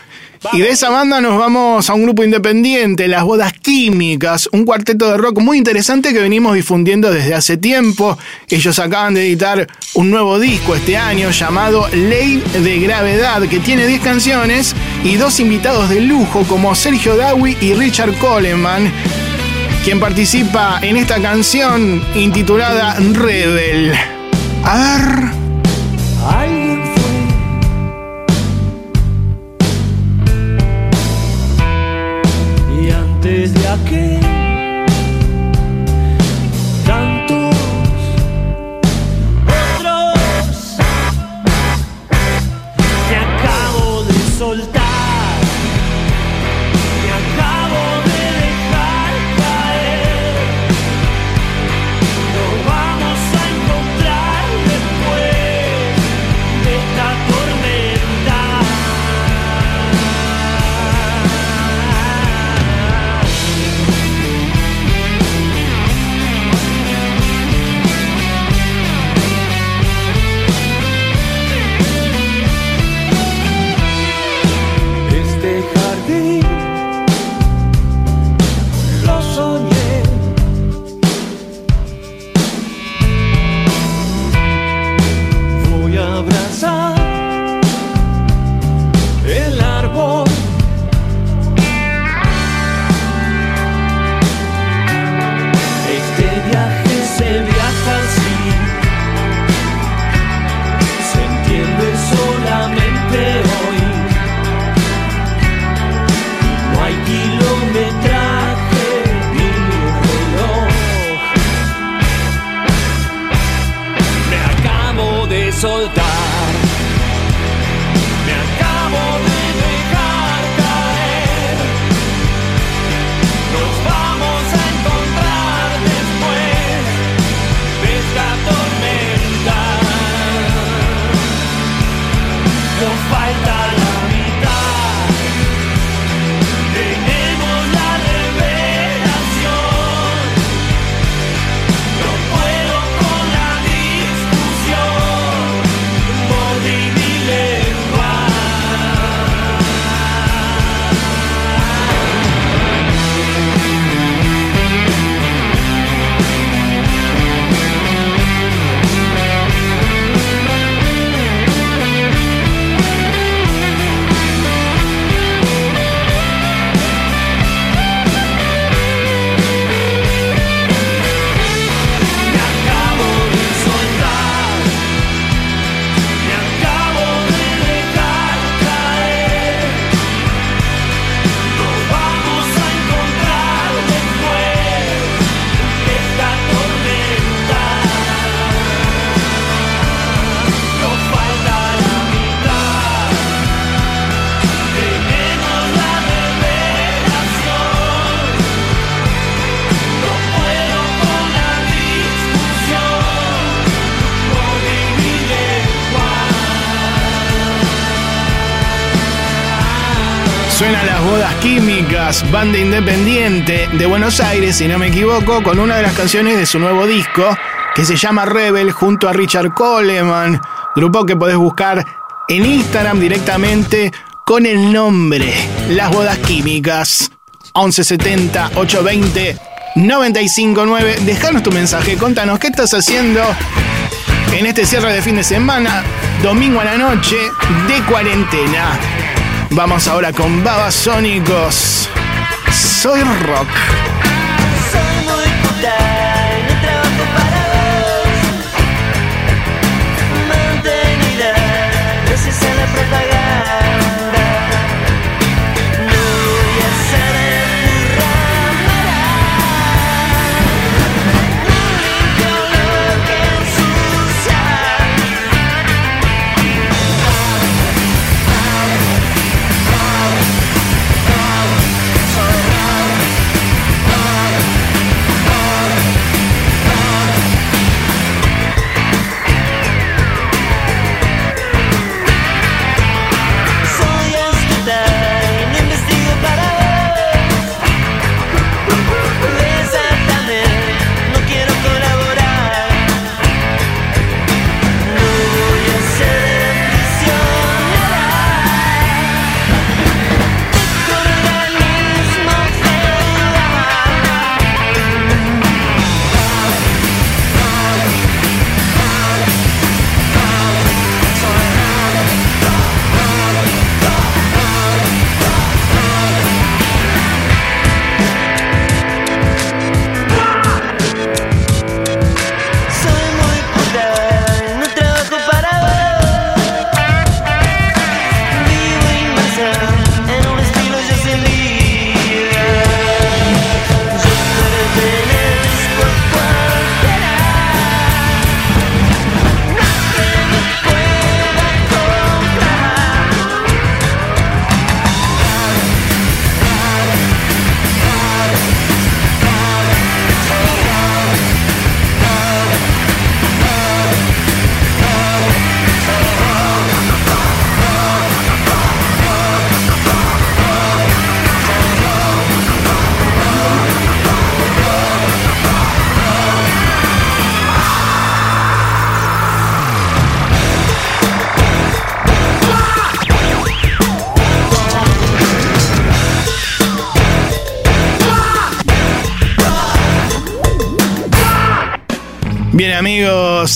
Y de esa banda nos vamos a un grupo independiente, Las Bodas Químicas, un cuarteto de rock muy interesante que venimos difundiendo desde hace tiempo. Ellos acaban de editar un nuevo disco este año llamado Ley de Gravedad, que tiene 10 canciones y dos invitados de lujo como Sergio Dawi y Richard Coleman, quien participa en esta canción intitulada Rebel. A ver. soldado. Banda independiente de Buenos Aires, si no me equivoco, con una de las canciones de su nuevo disco, que se llama Rebel, junto a Richard Coleman, grupo que podés buscar en Instagram directamente con el nombre Las Bodas Químicas. 1170 820 959. Dejanos tu mensaje, contanos qué estás haciendo en este cierre de fin de semana, domingo a la noche de cuarentena. Vamos ahora con Babasónicos. Soy rock.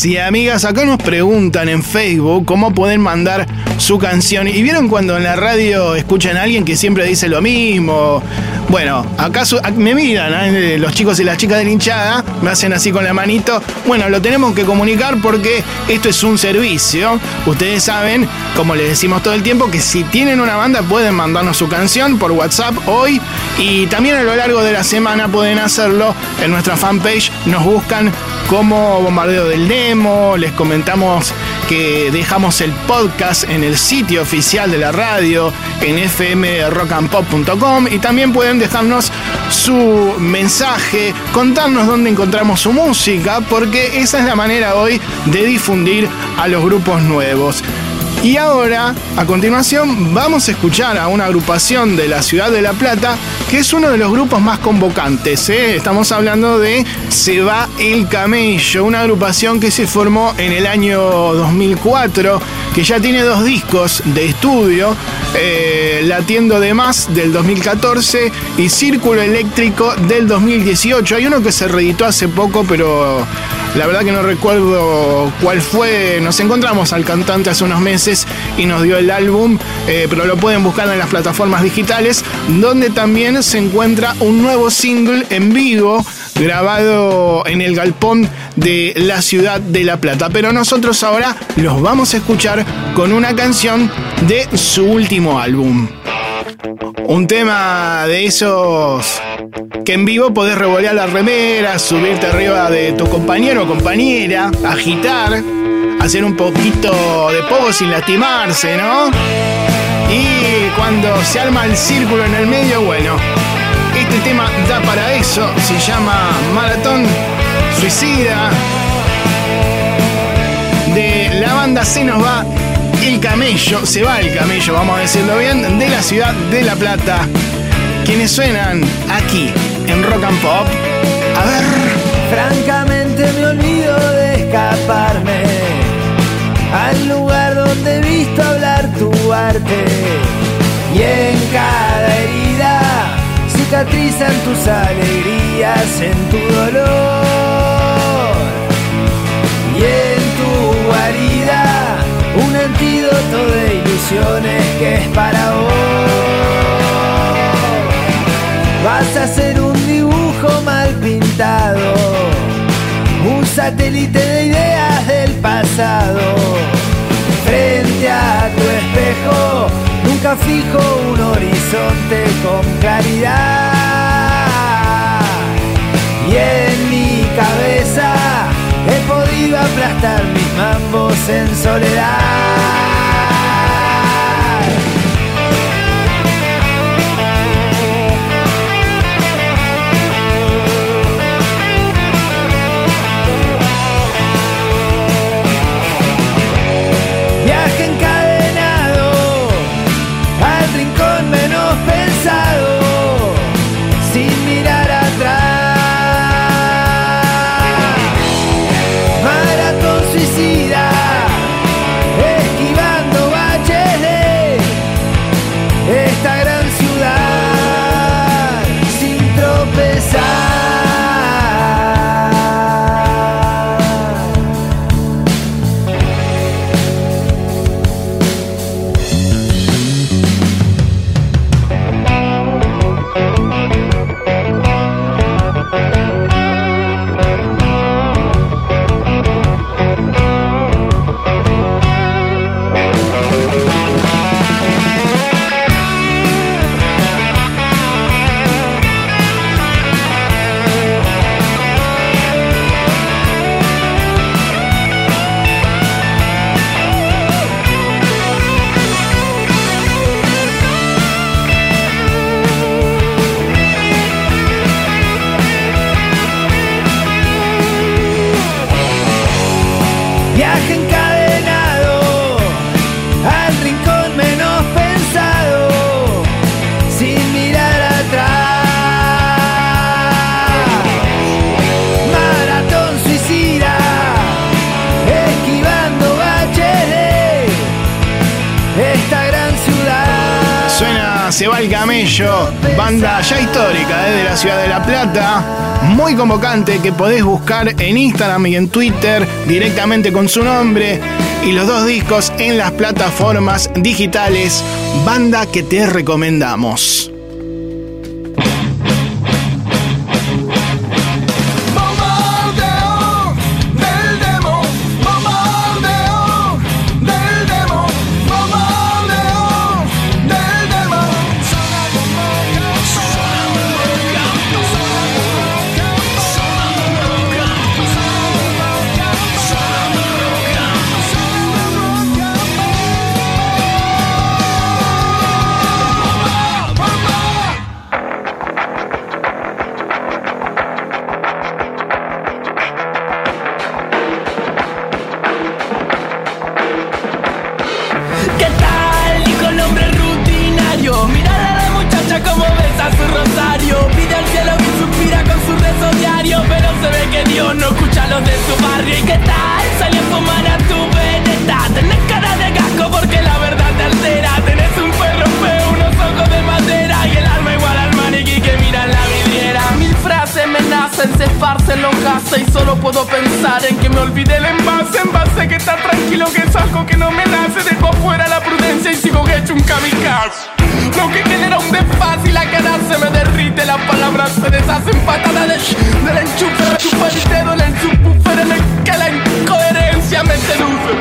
Y amigas, acá nos preguntan en Facebook cómo pueden mandar su canción. ¿Y vieron cuando en la radio escuchan a alguien que siempre dice lo mismo? Bueno, acaso me miran ¿eh? los chicos y las chicas de la hinchada, me hacen así con la manito. Bueno, lo tenemos que comunicar porque esto es un servicio. Ustedes saben, como les decimos todo el tiempo, que si tienen una banda pueden mandarnos su canción por WhatsApp hoy y también a lo largo de la semana pueden hacerlo en nuestra fanpage. Nos buscan como Bombardeo del Demo, les comentamos que dejamos el podcast en el sitio oficial de la radio en fmrockandpop.com y también pueden dejarnos su mensaje, contarnos dónde encontramos su música, porque esa es la manera hoy de difundir a los grupos nuevos. Y ahora, a continuación, vamos a escuchar a una agrupación de la ciudad de La Plata, que es uno de los grupos más convocantes. ¿eh? Estamos hablando de Se va el camello, una agrupación que se formó en el año 2004, que ya tiene dos discos de estudio, eh, Latiendo de Más del 2014 y Círculo Eléctrico del 2018. Hay uno que se reeditó hace poco, pero la verdad que no recuerdo cuál fue. Nos encontramos al cantante hace unos meses y nos dio el álbum, eh, pero lo pueden buscar en las plataformas digitales, donde también se encuentra un nuevo single en vivo grabado en el galpón de la ciudad de La Plata. Pero nosotros ahora los vamos a escuchar con una canción de su último álbum. Un tema de esos que en vivo podés revolear la remera, subirte arriba de tu compañero o compañera, agitar, hacer un poquito de pogo sin lastimarse, ¿no? Y cuando se arma el círculo en el medio, bueno, este tema da para eso, se llama Maratón Suicida. De la banda Se nos va el camello, se va el camello, vamos a decirlo bien, de la ciudad de La Plata. Quienes suenan aquí en Rock and Pop. A ver. Francamente me olvido de escaparme al lugar donde he visto hablar tu arte. Y en cada herida cicatrizan tus alegrías en tu dolor. Y en tu guarida un antídoto de ilusiones que es para satélite de ideas del pasado. Frente a tu espejo, nunca fijo un horizonte con claridad. Y en mi cabeza he podido aplastar mis mambos en soledad. Banda ya histórica desde la ciudad de La Plata, muy convocante que podés buscar en Instagram y en Twitter directamente con su nombre y los dos discos en las plataformas digitales, banda que te recomendamos. De su barrio. ¿Y qué tal? Salió a fumar a tu veneta. Tenés cara de gasco porque la verdad te altera. Tenés un perro feo, unos ojos de madera. Y el alma igual al maniquí que mira en la vidriera. Mil frases me nacen, se esparcen los gases. Y solo puedo pensar en que me olvidé el envase. Envase que está tranquilo, que es algo que no me nace. Dejo fuera la prudencia y sigo hecho un kamikaze. Lo que un desfase y la cara se me derrite. Las palabras se deshacen patada de del enchufe. Chupa el dedo en el subwoofer. Me que la incoherencia me seduce.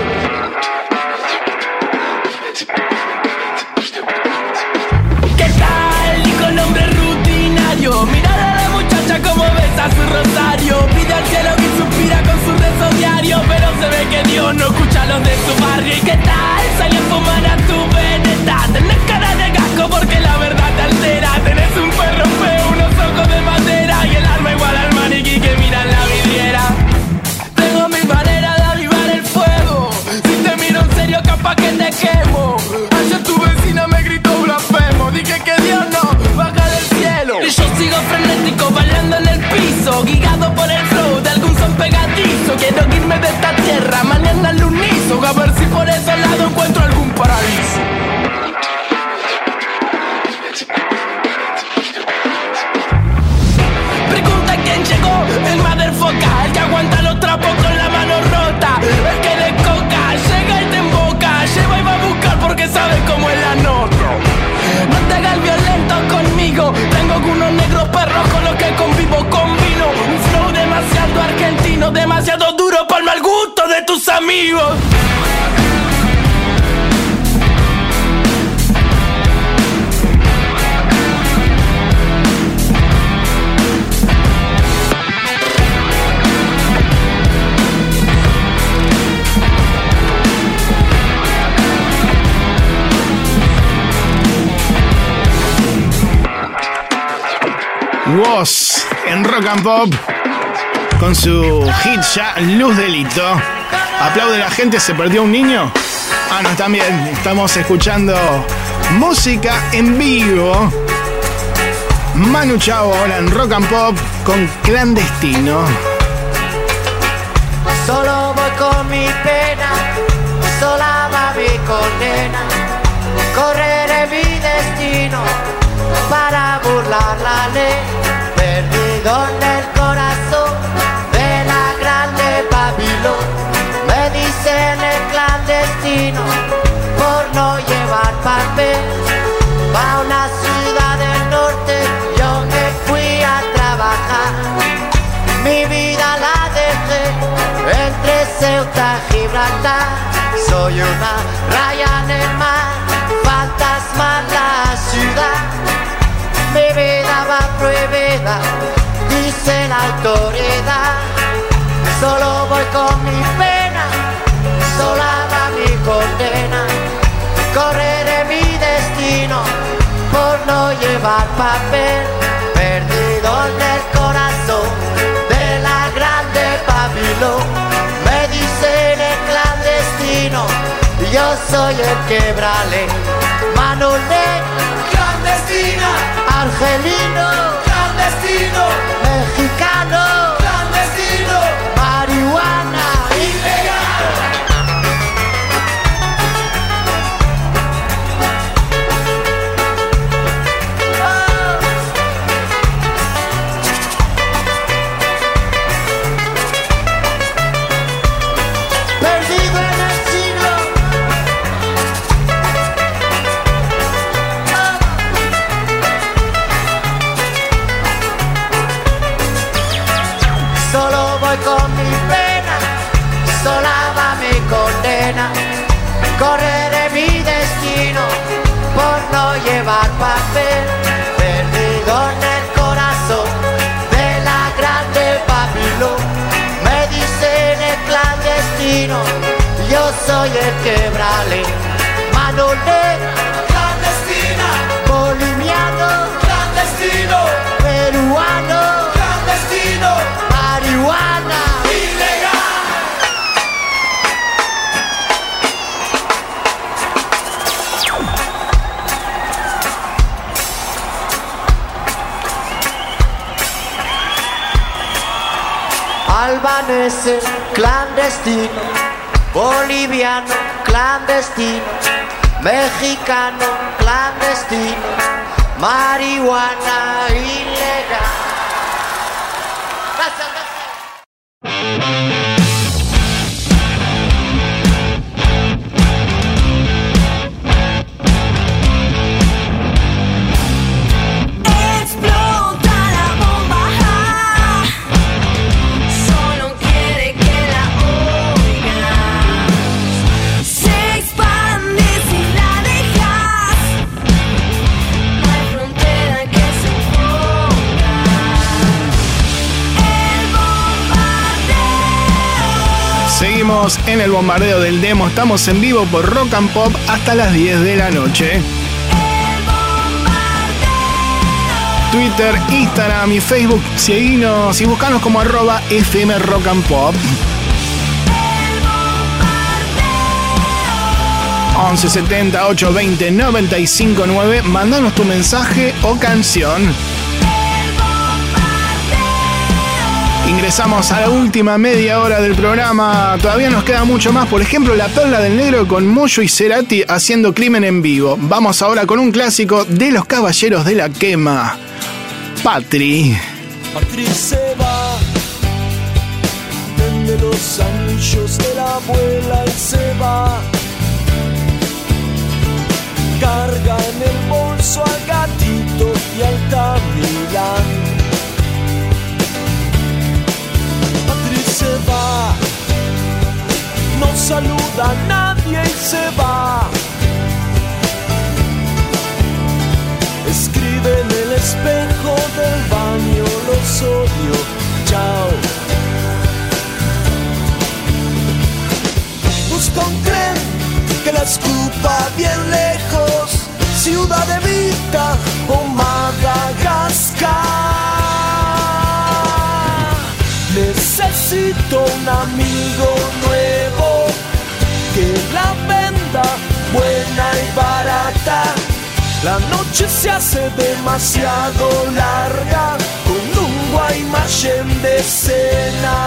¿Qué tal? Dijo el hombre rutinario. Mirar a la muchacha como besa su rosario. Pide al cielo y suspira con su rezo diario. Pero se ve que Dios no escucha a los de su barrio. ¿Y qué tal? Salió a fumar a tu veneta. Tenés cara de porque la verdad te altera. Tenés un perro feo, unos ojos de madera. Y el alma igual al maniquí que mira en la vidriera. Tengo mi manera de avivar el fuego. Si te miro en serio, capaz que te quemo. Ayer tu vecina me gritó blasfemo. Dije que Dios no baja del cielo. Y yo sigo frenético, bailando en el piso. Guiado por el flow de algún son pegadizo. Quiero irme de esta tierra, mañana al unizo. A ver si por ese lado encuentro algún paraíso. Con los que convivo Combino. Un flow demasiado argentino Demasiado duro para el mal gusto de tus amigos Woz en Rock and Pop con su hit ya Luz Delito. Aplaude la gente, ¿se perdió un niño? Ah, no, también estamos escuchando música en vivo. Manu Chao ahora en Rock and Pop con Clandestino. Solo voy con mi pena, sola va mi condena. Correré mi destino para burlar la ley. Perdido en el corazón de la grande Babilón. Me dicen el clandestino por no llevar papel. Va a una ciudad del norte, yo me fui a trabajar. Mi vida la dejé entre Ceuta y Gibraltar. Soy una raya en el mar, fantasma en la ciudad. Vida va prohibida, dice la autoridad. Solo voy con mi pena, sola va mi condena. Correré mi destino por no llevar papel. Perdido en el corazón de la grande Babilón. Me dicen el clandestino, yo soy el quebrale. Manolé, clandestina. Argelino, clandestino. Mexicano, soy el quebrale, manolero, clandestina, boliviano, clandestino, peruano, clandestino, marihuana, ilegal. albanese clandestino, boliviano clandestino, mexicano clandestino, marihuana ilegal. Seguimos en el bombardeo del demo. Estamos en vivo por Rock and Pop hasta las 10 de la noche. Twitter, Instagram y Facebook. Seguinos y buscanos como arroba FM Rock and Pop. 11 70 820 95 9. Mandanos tu mensaje o canción. Ingresamos a la última media hora del programa. Todavía nos queda mucho más. Por ejemplo, La Perla del Negro con Moyo y Cerati haciendo crimen en vivo. Vamos ahora con un clásico de los Caballeros de la Quema. Patri. Patri se va, vende los anillos de la abuela y se va. Carga en el bolso al gatito y al camilán. Se va, no saluda a nadie y se va. Escribe en el espejo del baño los odio. Chao. Busca un tren que la escupa bien lejos. Ciudad Evita o Madagascar. Un amigo nuevo que la venda buena y barata. La noche se hace demasiado larga con un Guaymallén de cena.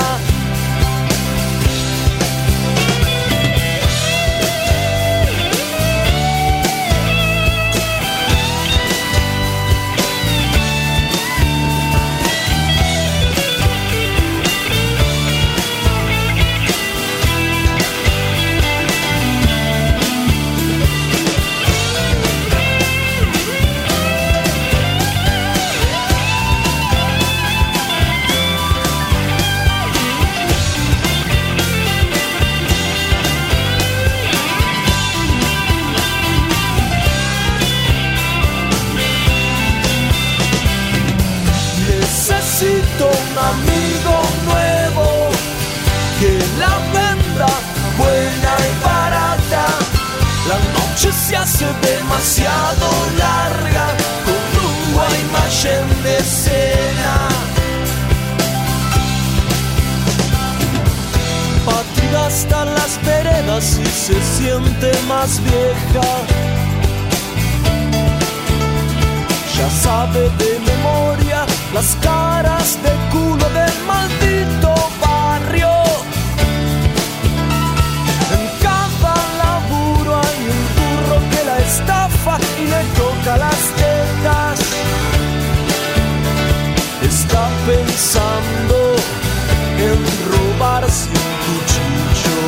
Noche se hace demasiado larga con un Guaymallén de cena. Patri gasta las veredas y se siente más vieja. Ya sabe de memoria las caras de culo del maldito barrio. comparación e cuchillo.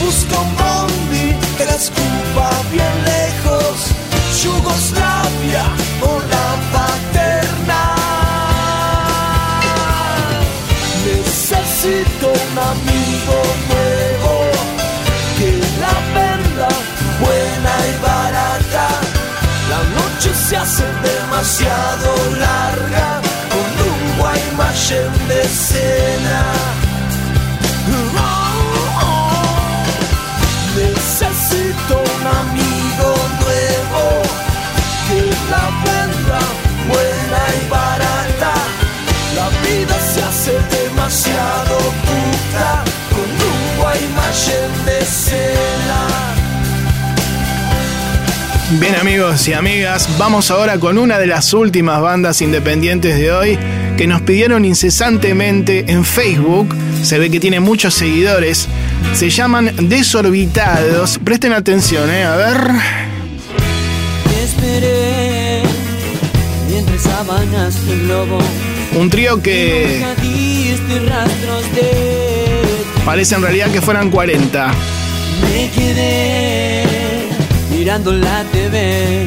Busca un bondi que las escupa bien lejos, Yugoslavia o la paterna. Necesito un amigo nuevo que la venda buena y barata. La noche se hace demasiado larga. De escena. Necesito un amigo nuevo que la venda buena y barata. La vida se hace demasiado puta con un Guaymallén de escena. Bien amigos y amigas, vamos ahora con una de las últimas bandas independientes de hoy que nos pidieron incesantemente en Facebook. Se ve que tiene muchos seguidores. Se llaman Desorbitados. Presten atención, eh, a ver. Esperé tu globo. Un trío que parece en realidad que fueran 40. Me quedé mirando la TV,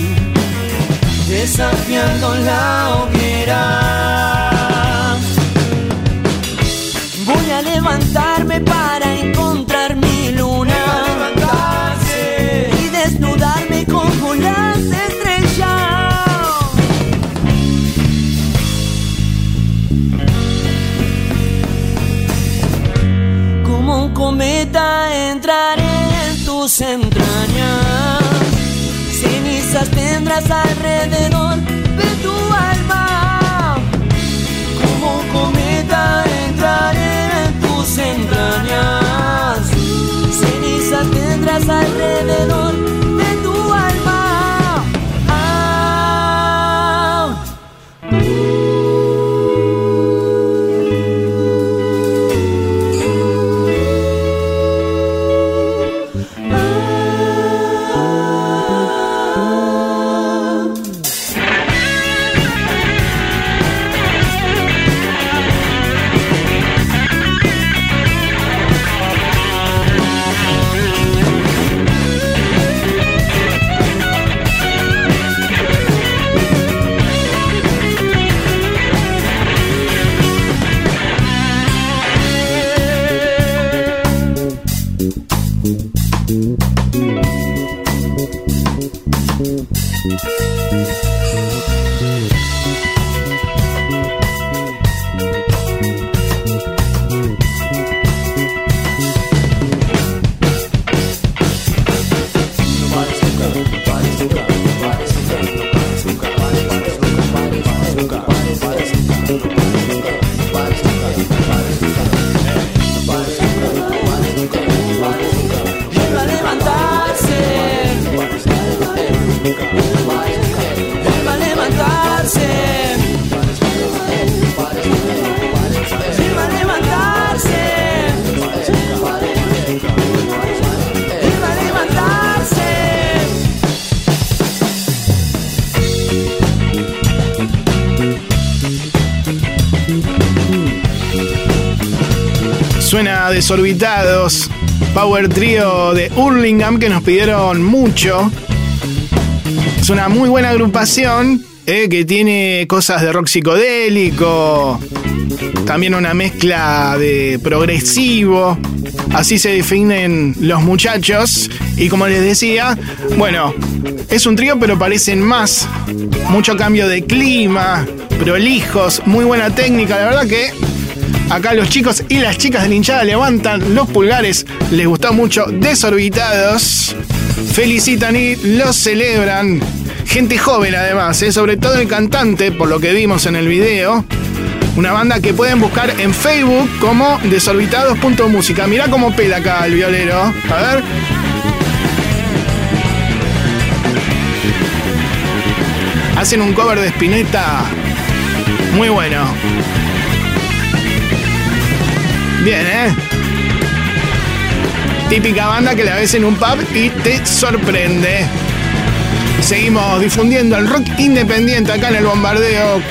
desafiando la hoguera. Levantarme para encontrar mi luna. Y desnudarme como las estrellas. Como un cometa entraré en tus entrañas. Cenizas tendrás alrededor tendrás alrededor desorbitados. Power Trio de Hurlingham que nos pidieron mucho. Es una muy buena agrupación eh, que tiene cosas de rock psicodélico. También una mezcla de progresivo. Así se definen los muchachos. Y como les decía, bueno, es un trío pero parecen más. Mucho cambio de clima, prolijos, muy buena técnica. La verdad que Acá los chicos y las chicas de la hinchada levantan los pulgares. Les gustó mucho Desorbitados. Felicitan y los celebran. Gente joven además, ¿eh? sobre todo el cantante, por lo que vimos en el video. Una banda que pueden buscar en Facebook como desorbitados.música. Mirá cómo pela acá el violero. A ver. Hacen un cover de Spinetta muy bueno. Bien, ¿eh? Típica banda que la ves en un pub y te sorprende. Seguimos difundiendo el rock independiente acá en el bombardeo,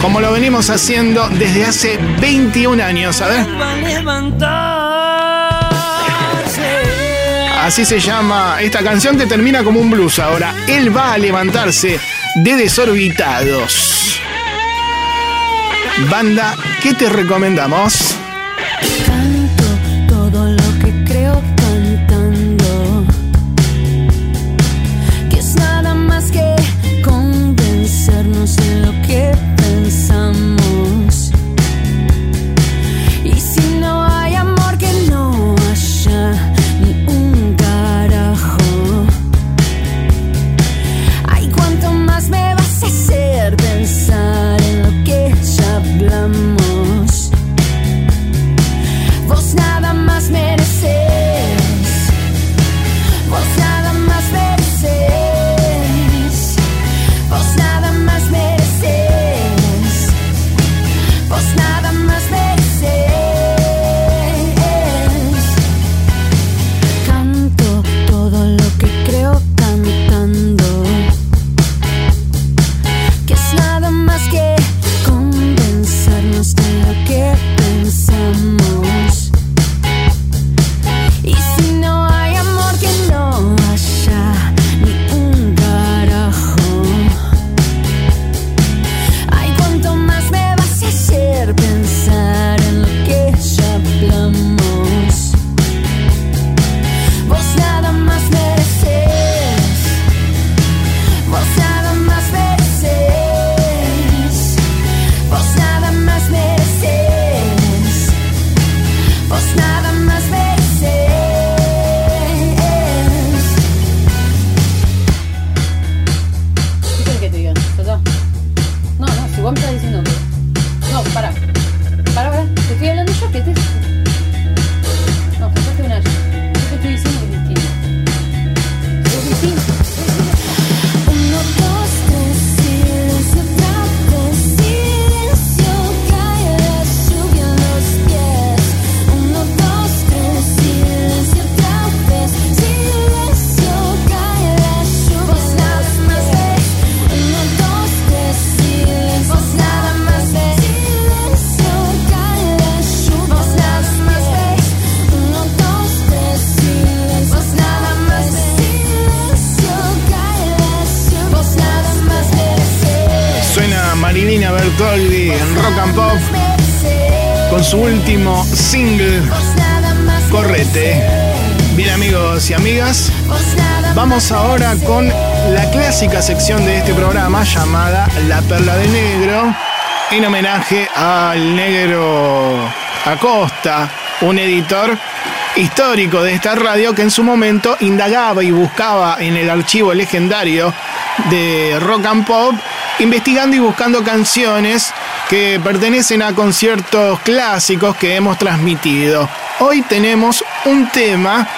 como lo venimos haciendo desde hace 21 años, a. Así se llama esta canción que termina como un blues ahora. Él va a levantarse de desorbitados. Banda, ¿qué te recomendamos? Llamada La Perla de Negro, en homenaje al negro Acosta, un editor histórico de esta radio que en su momento indagaba y buscaba en el archivo legendario de Rock and Pop, investigando y buscando canciones que pertenecen a conciertos clásicos que hemos transmitido. Hoy tenemos un tema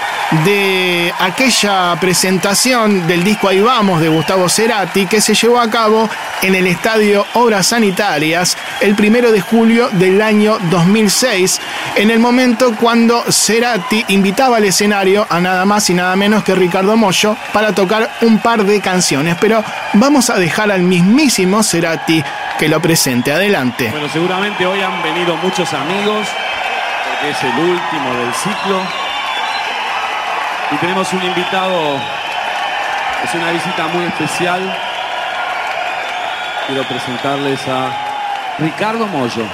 de aquella presentación del disco Ahí Vamos de Gustavo Cerati que se llevó a cabo en el estadio Obras Sanitarias el primero de julio del año 2006, en el momento cuando Cerati invitaba al escenario a nada más y nada menos que Ricardo Mollo para tocar un par de canciones. Pero vamos a dejar al mismísimo Cerati que lo presente. Adelante. Bueno, seguramente hoy han venido muchos amigos, porque es el último del ciclo. Y tenemos un invitado, es una visita muy especial. Quiero presentarles a Ricardo Mollo.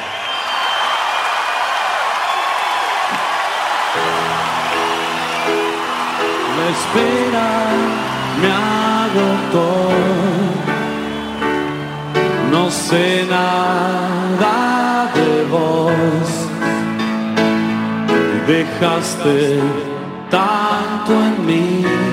La espera me agotó. Sé nada de vos. Dejaste tanto en mí.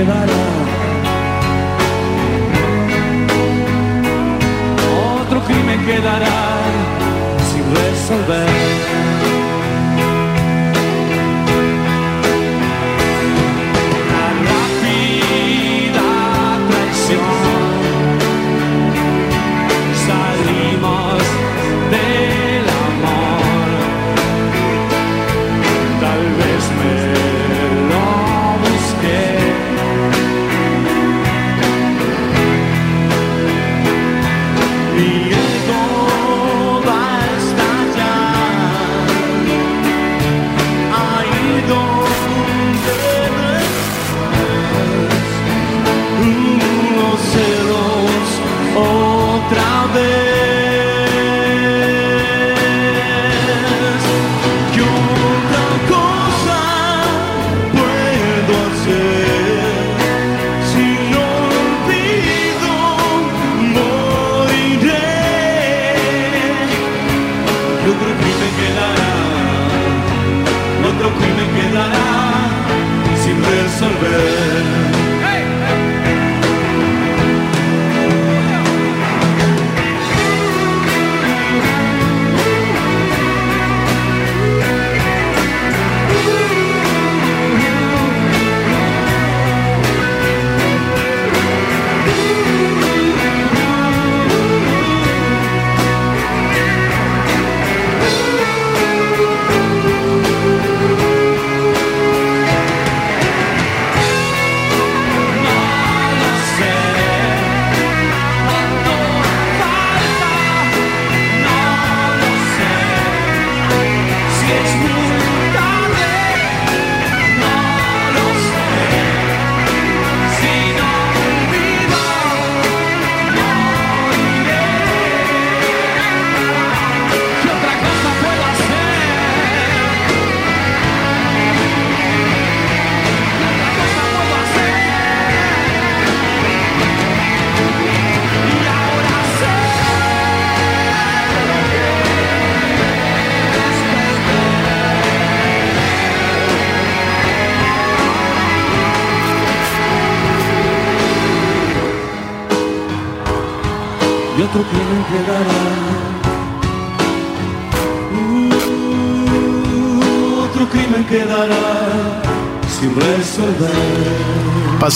Quedará otro crimen quedará resolver.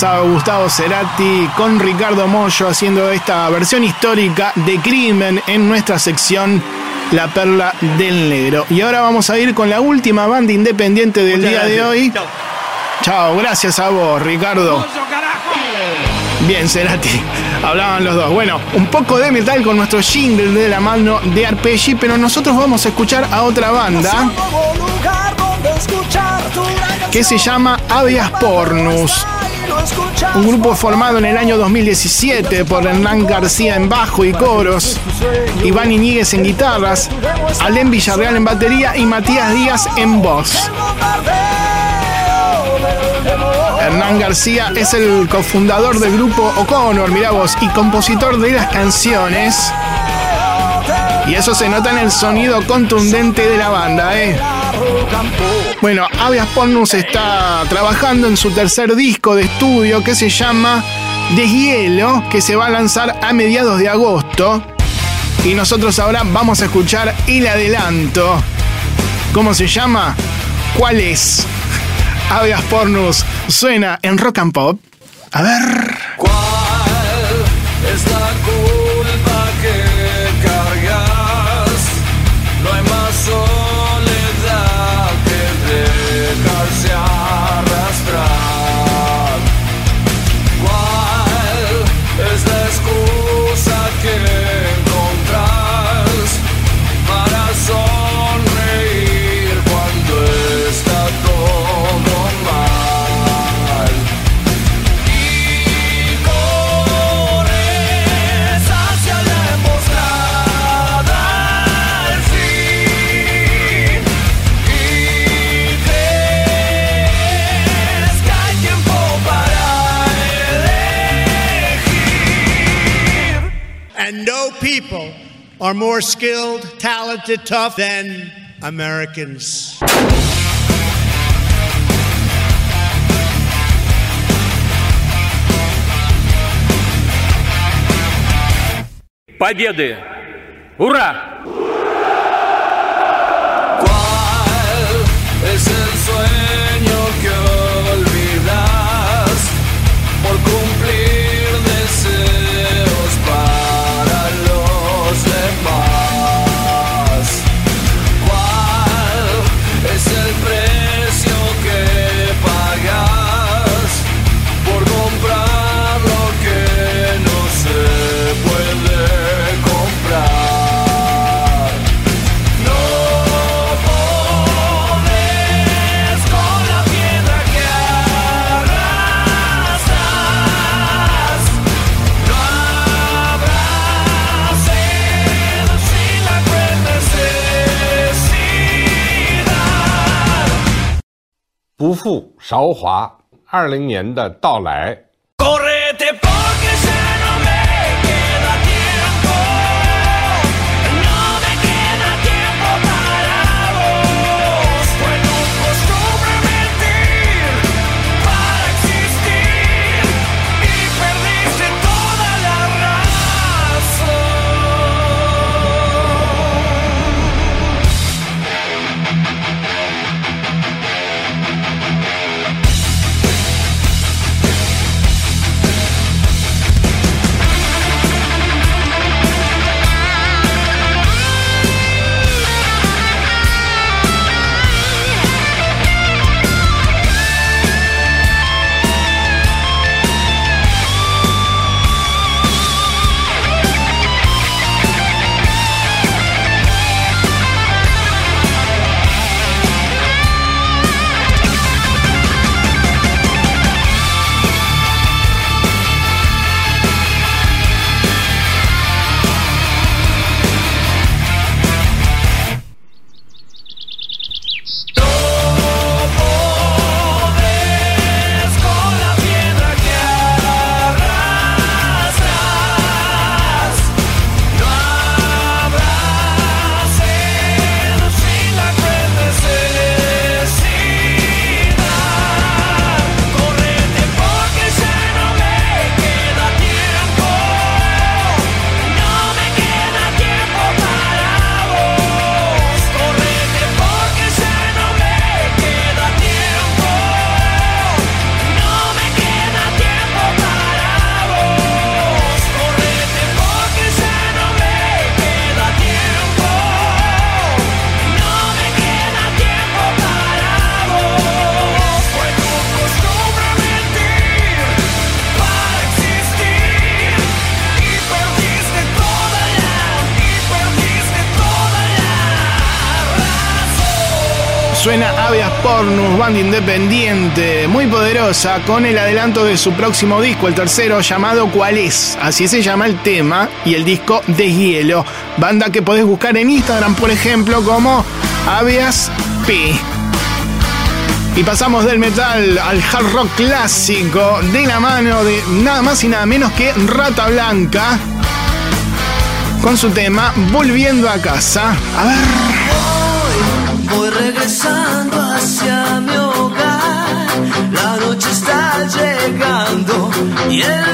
Pasaba Gustavo Cerati con Ricardo Mollo haciendo esta versión histórica de Crimen en nuestra sección La Perla del Negro. Y ahora vamos a ir con la última banda independiente del Muchas día de hoy. Chao. Chao, gracias a vos, Ricardo. Bien, Cerati. Hablaban los dos. Bueno, un poco de metal con nuestro jingle de la mano de Arpeggi, pero nosotros vamos a escuchar a otra banda que se llama Avias Pornus. Un grupo formado en el año 2017 por Hernán García en bajo y coros, Iván Iñiguez en guitarras, Alén Villarreal en batería y Matías Díaz en voz. Hernán García es el cofundador del grupo O'Connor, mirá vos, y compositor de las canciones. Y eso se nota en el sonido contundente de la banda, ¿eh? Bueno, Avias Pornus está trabajando en su tercer disco de estudio que se llama Deshielo, que se va a lanzar a mediados de agosto. Y nosotros ahora vamos a escuchar el adelanto. ¿Cómo se llama? ¿Cuál es? *laughs* Avias Pornus suena en rock and pop. A ver. are more skilled, talented, tough than Americans. Победы! Ура! 韶华，二零年的到来。Independiente, muy poderosa, con el adelanto de su próximo disco, el tercero, llamado ¿Cuál es? Así se llama el tema y el disco Deshielo. Banda que podés buscar en Instagram, por ejemplo, como Avias P. Y pasamos del metal al hard rock clásico de la mano de nada más y nada menos que Rata Blanca con su tema Volviendo a casa. A ver. Voy regresando hacia mi y el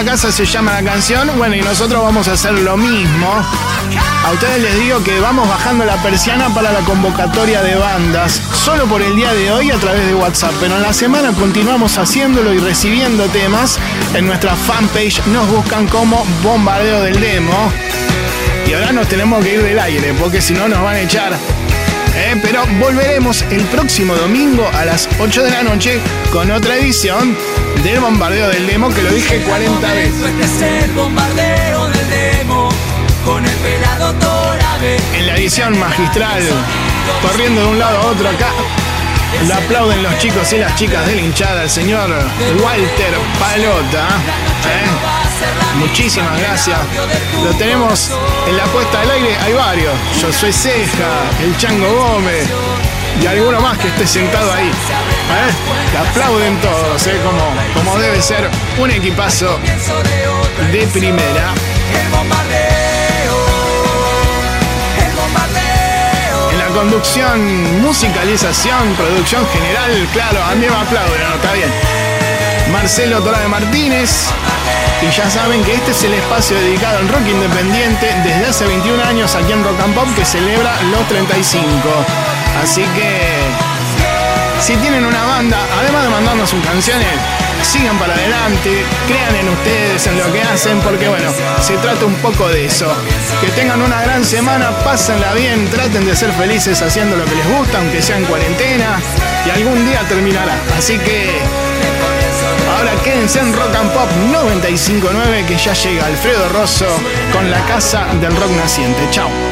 Volviendo a casa se llama la canción. Bueno, y nosotros vamos a hacer lo mismo. A ustedes les digo que vamos bajando la persiana para la convocatoria de bandas. Solo por el día de hoy a través de WhatsApp. Pero en la semana continuamos haciéndolo y recibiendo temas. En nuestra fanpage nos buscan como Bombardeo del Demo. Y ahora nos tenemos que ir del aire, porque si no nos van a echar. ¿Eh? Pero volveremos el próximo domingo a las 8 de la noche con otra edición del bombardeo del demo que lo dije 40 veces. El el. En la edición magistral, corriendo de un lado a otro acá. Le aplauden los chicos y las chicas de la hinchada al señor Walter Palota. ¿eh? Muchísimas gracias. Lo tenemos en la puesta al aire. Hay varios. Yo soy Ceja, el Chango Gómez y alguno más que esté sentado ahí. ¿eh? Que aplauden todos, ¿eh? como, como debe ser un equipazo de primera. En la conducción, musicalización, producción general, claro, a mí me aplauden, está bien. Marcelo Torade Martínez. Y ya saben que este es el espacio dedicado al rock independiente desde hace 21 años aquí en Rock and Pop que celebra los 35. Así que si tienen una banda, además de mandarnos sus canciones, sigan para adelante, crean en ustedes, en lo que hacen, porque bueno, se trata un poco de eso. Que tengan una gran semana, pásenla bien, traten de ser felices haciendo lo que les gusta, aunque sea en cuarentena, y algún día terminará. Así que ahora quédense en Rock and Pop 959 que ya llega Alfredo Rosso con la casa del rock naciente. Chao.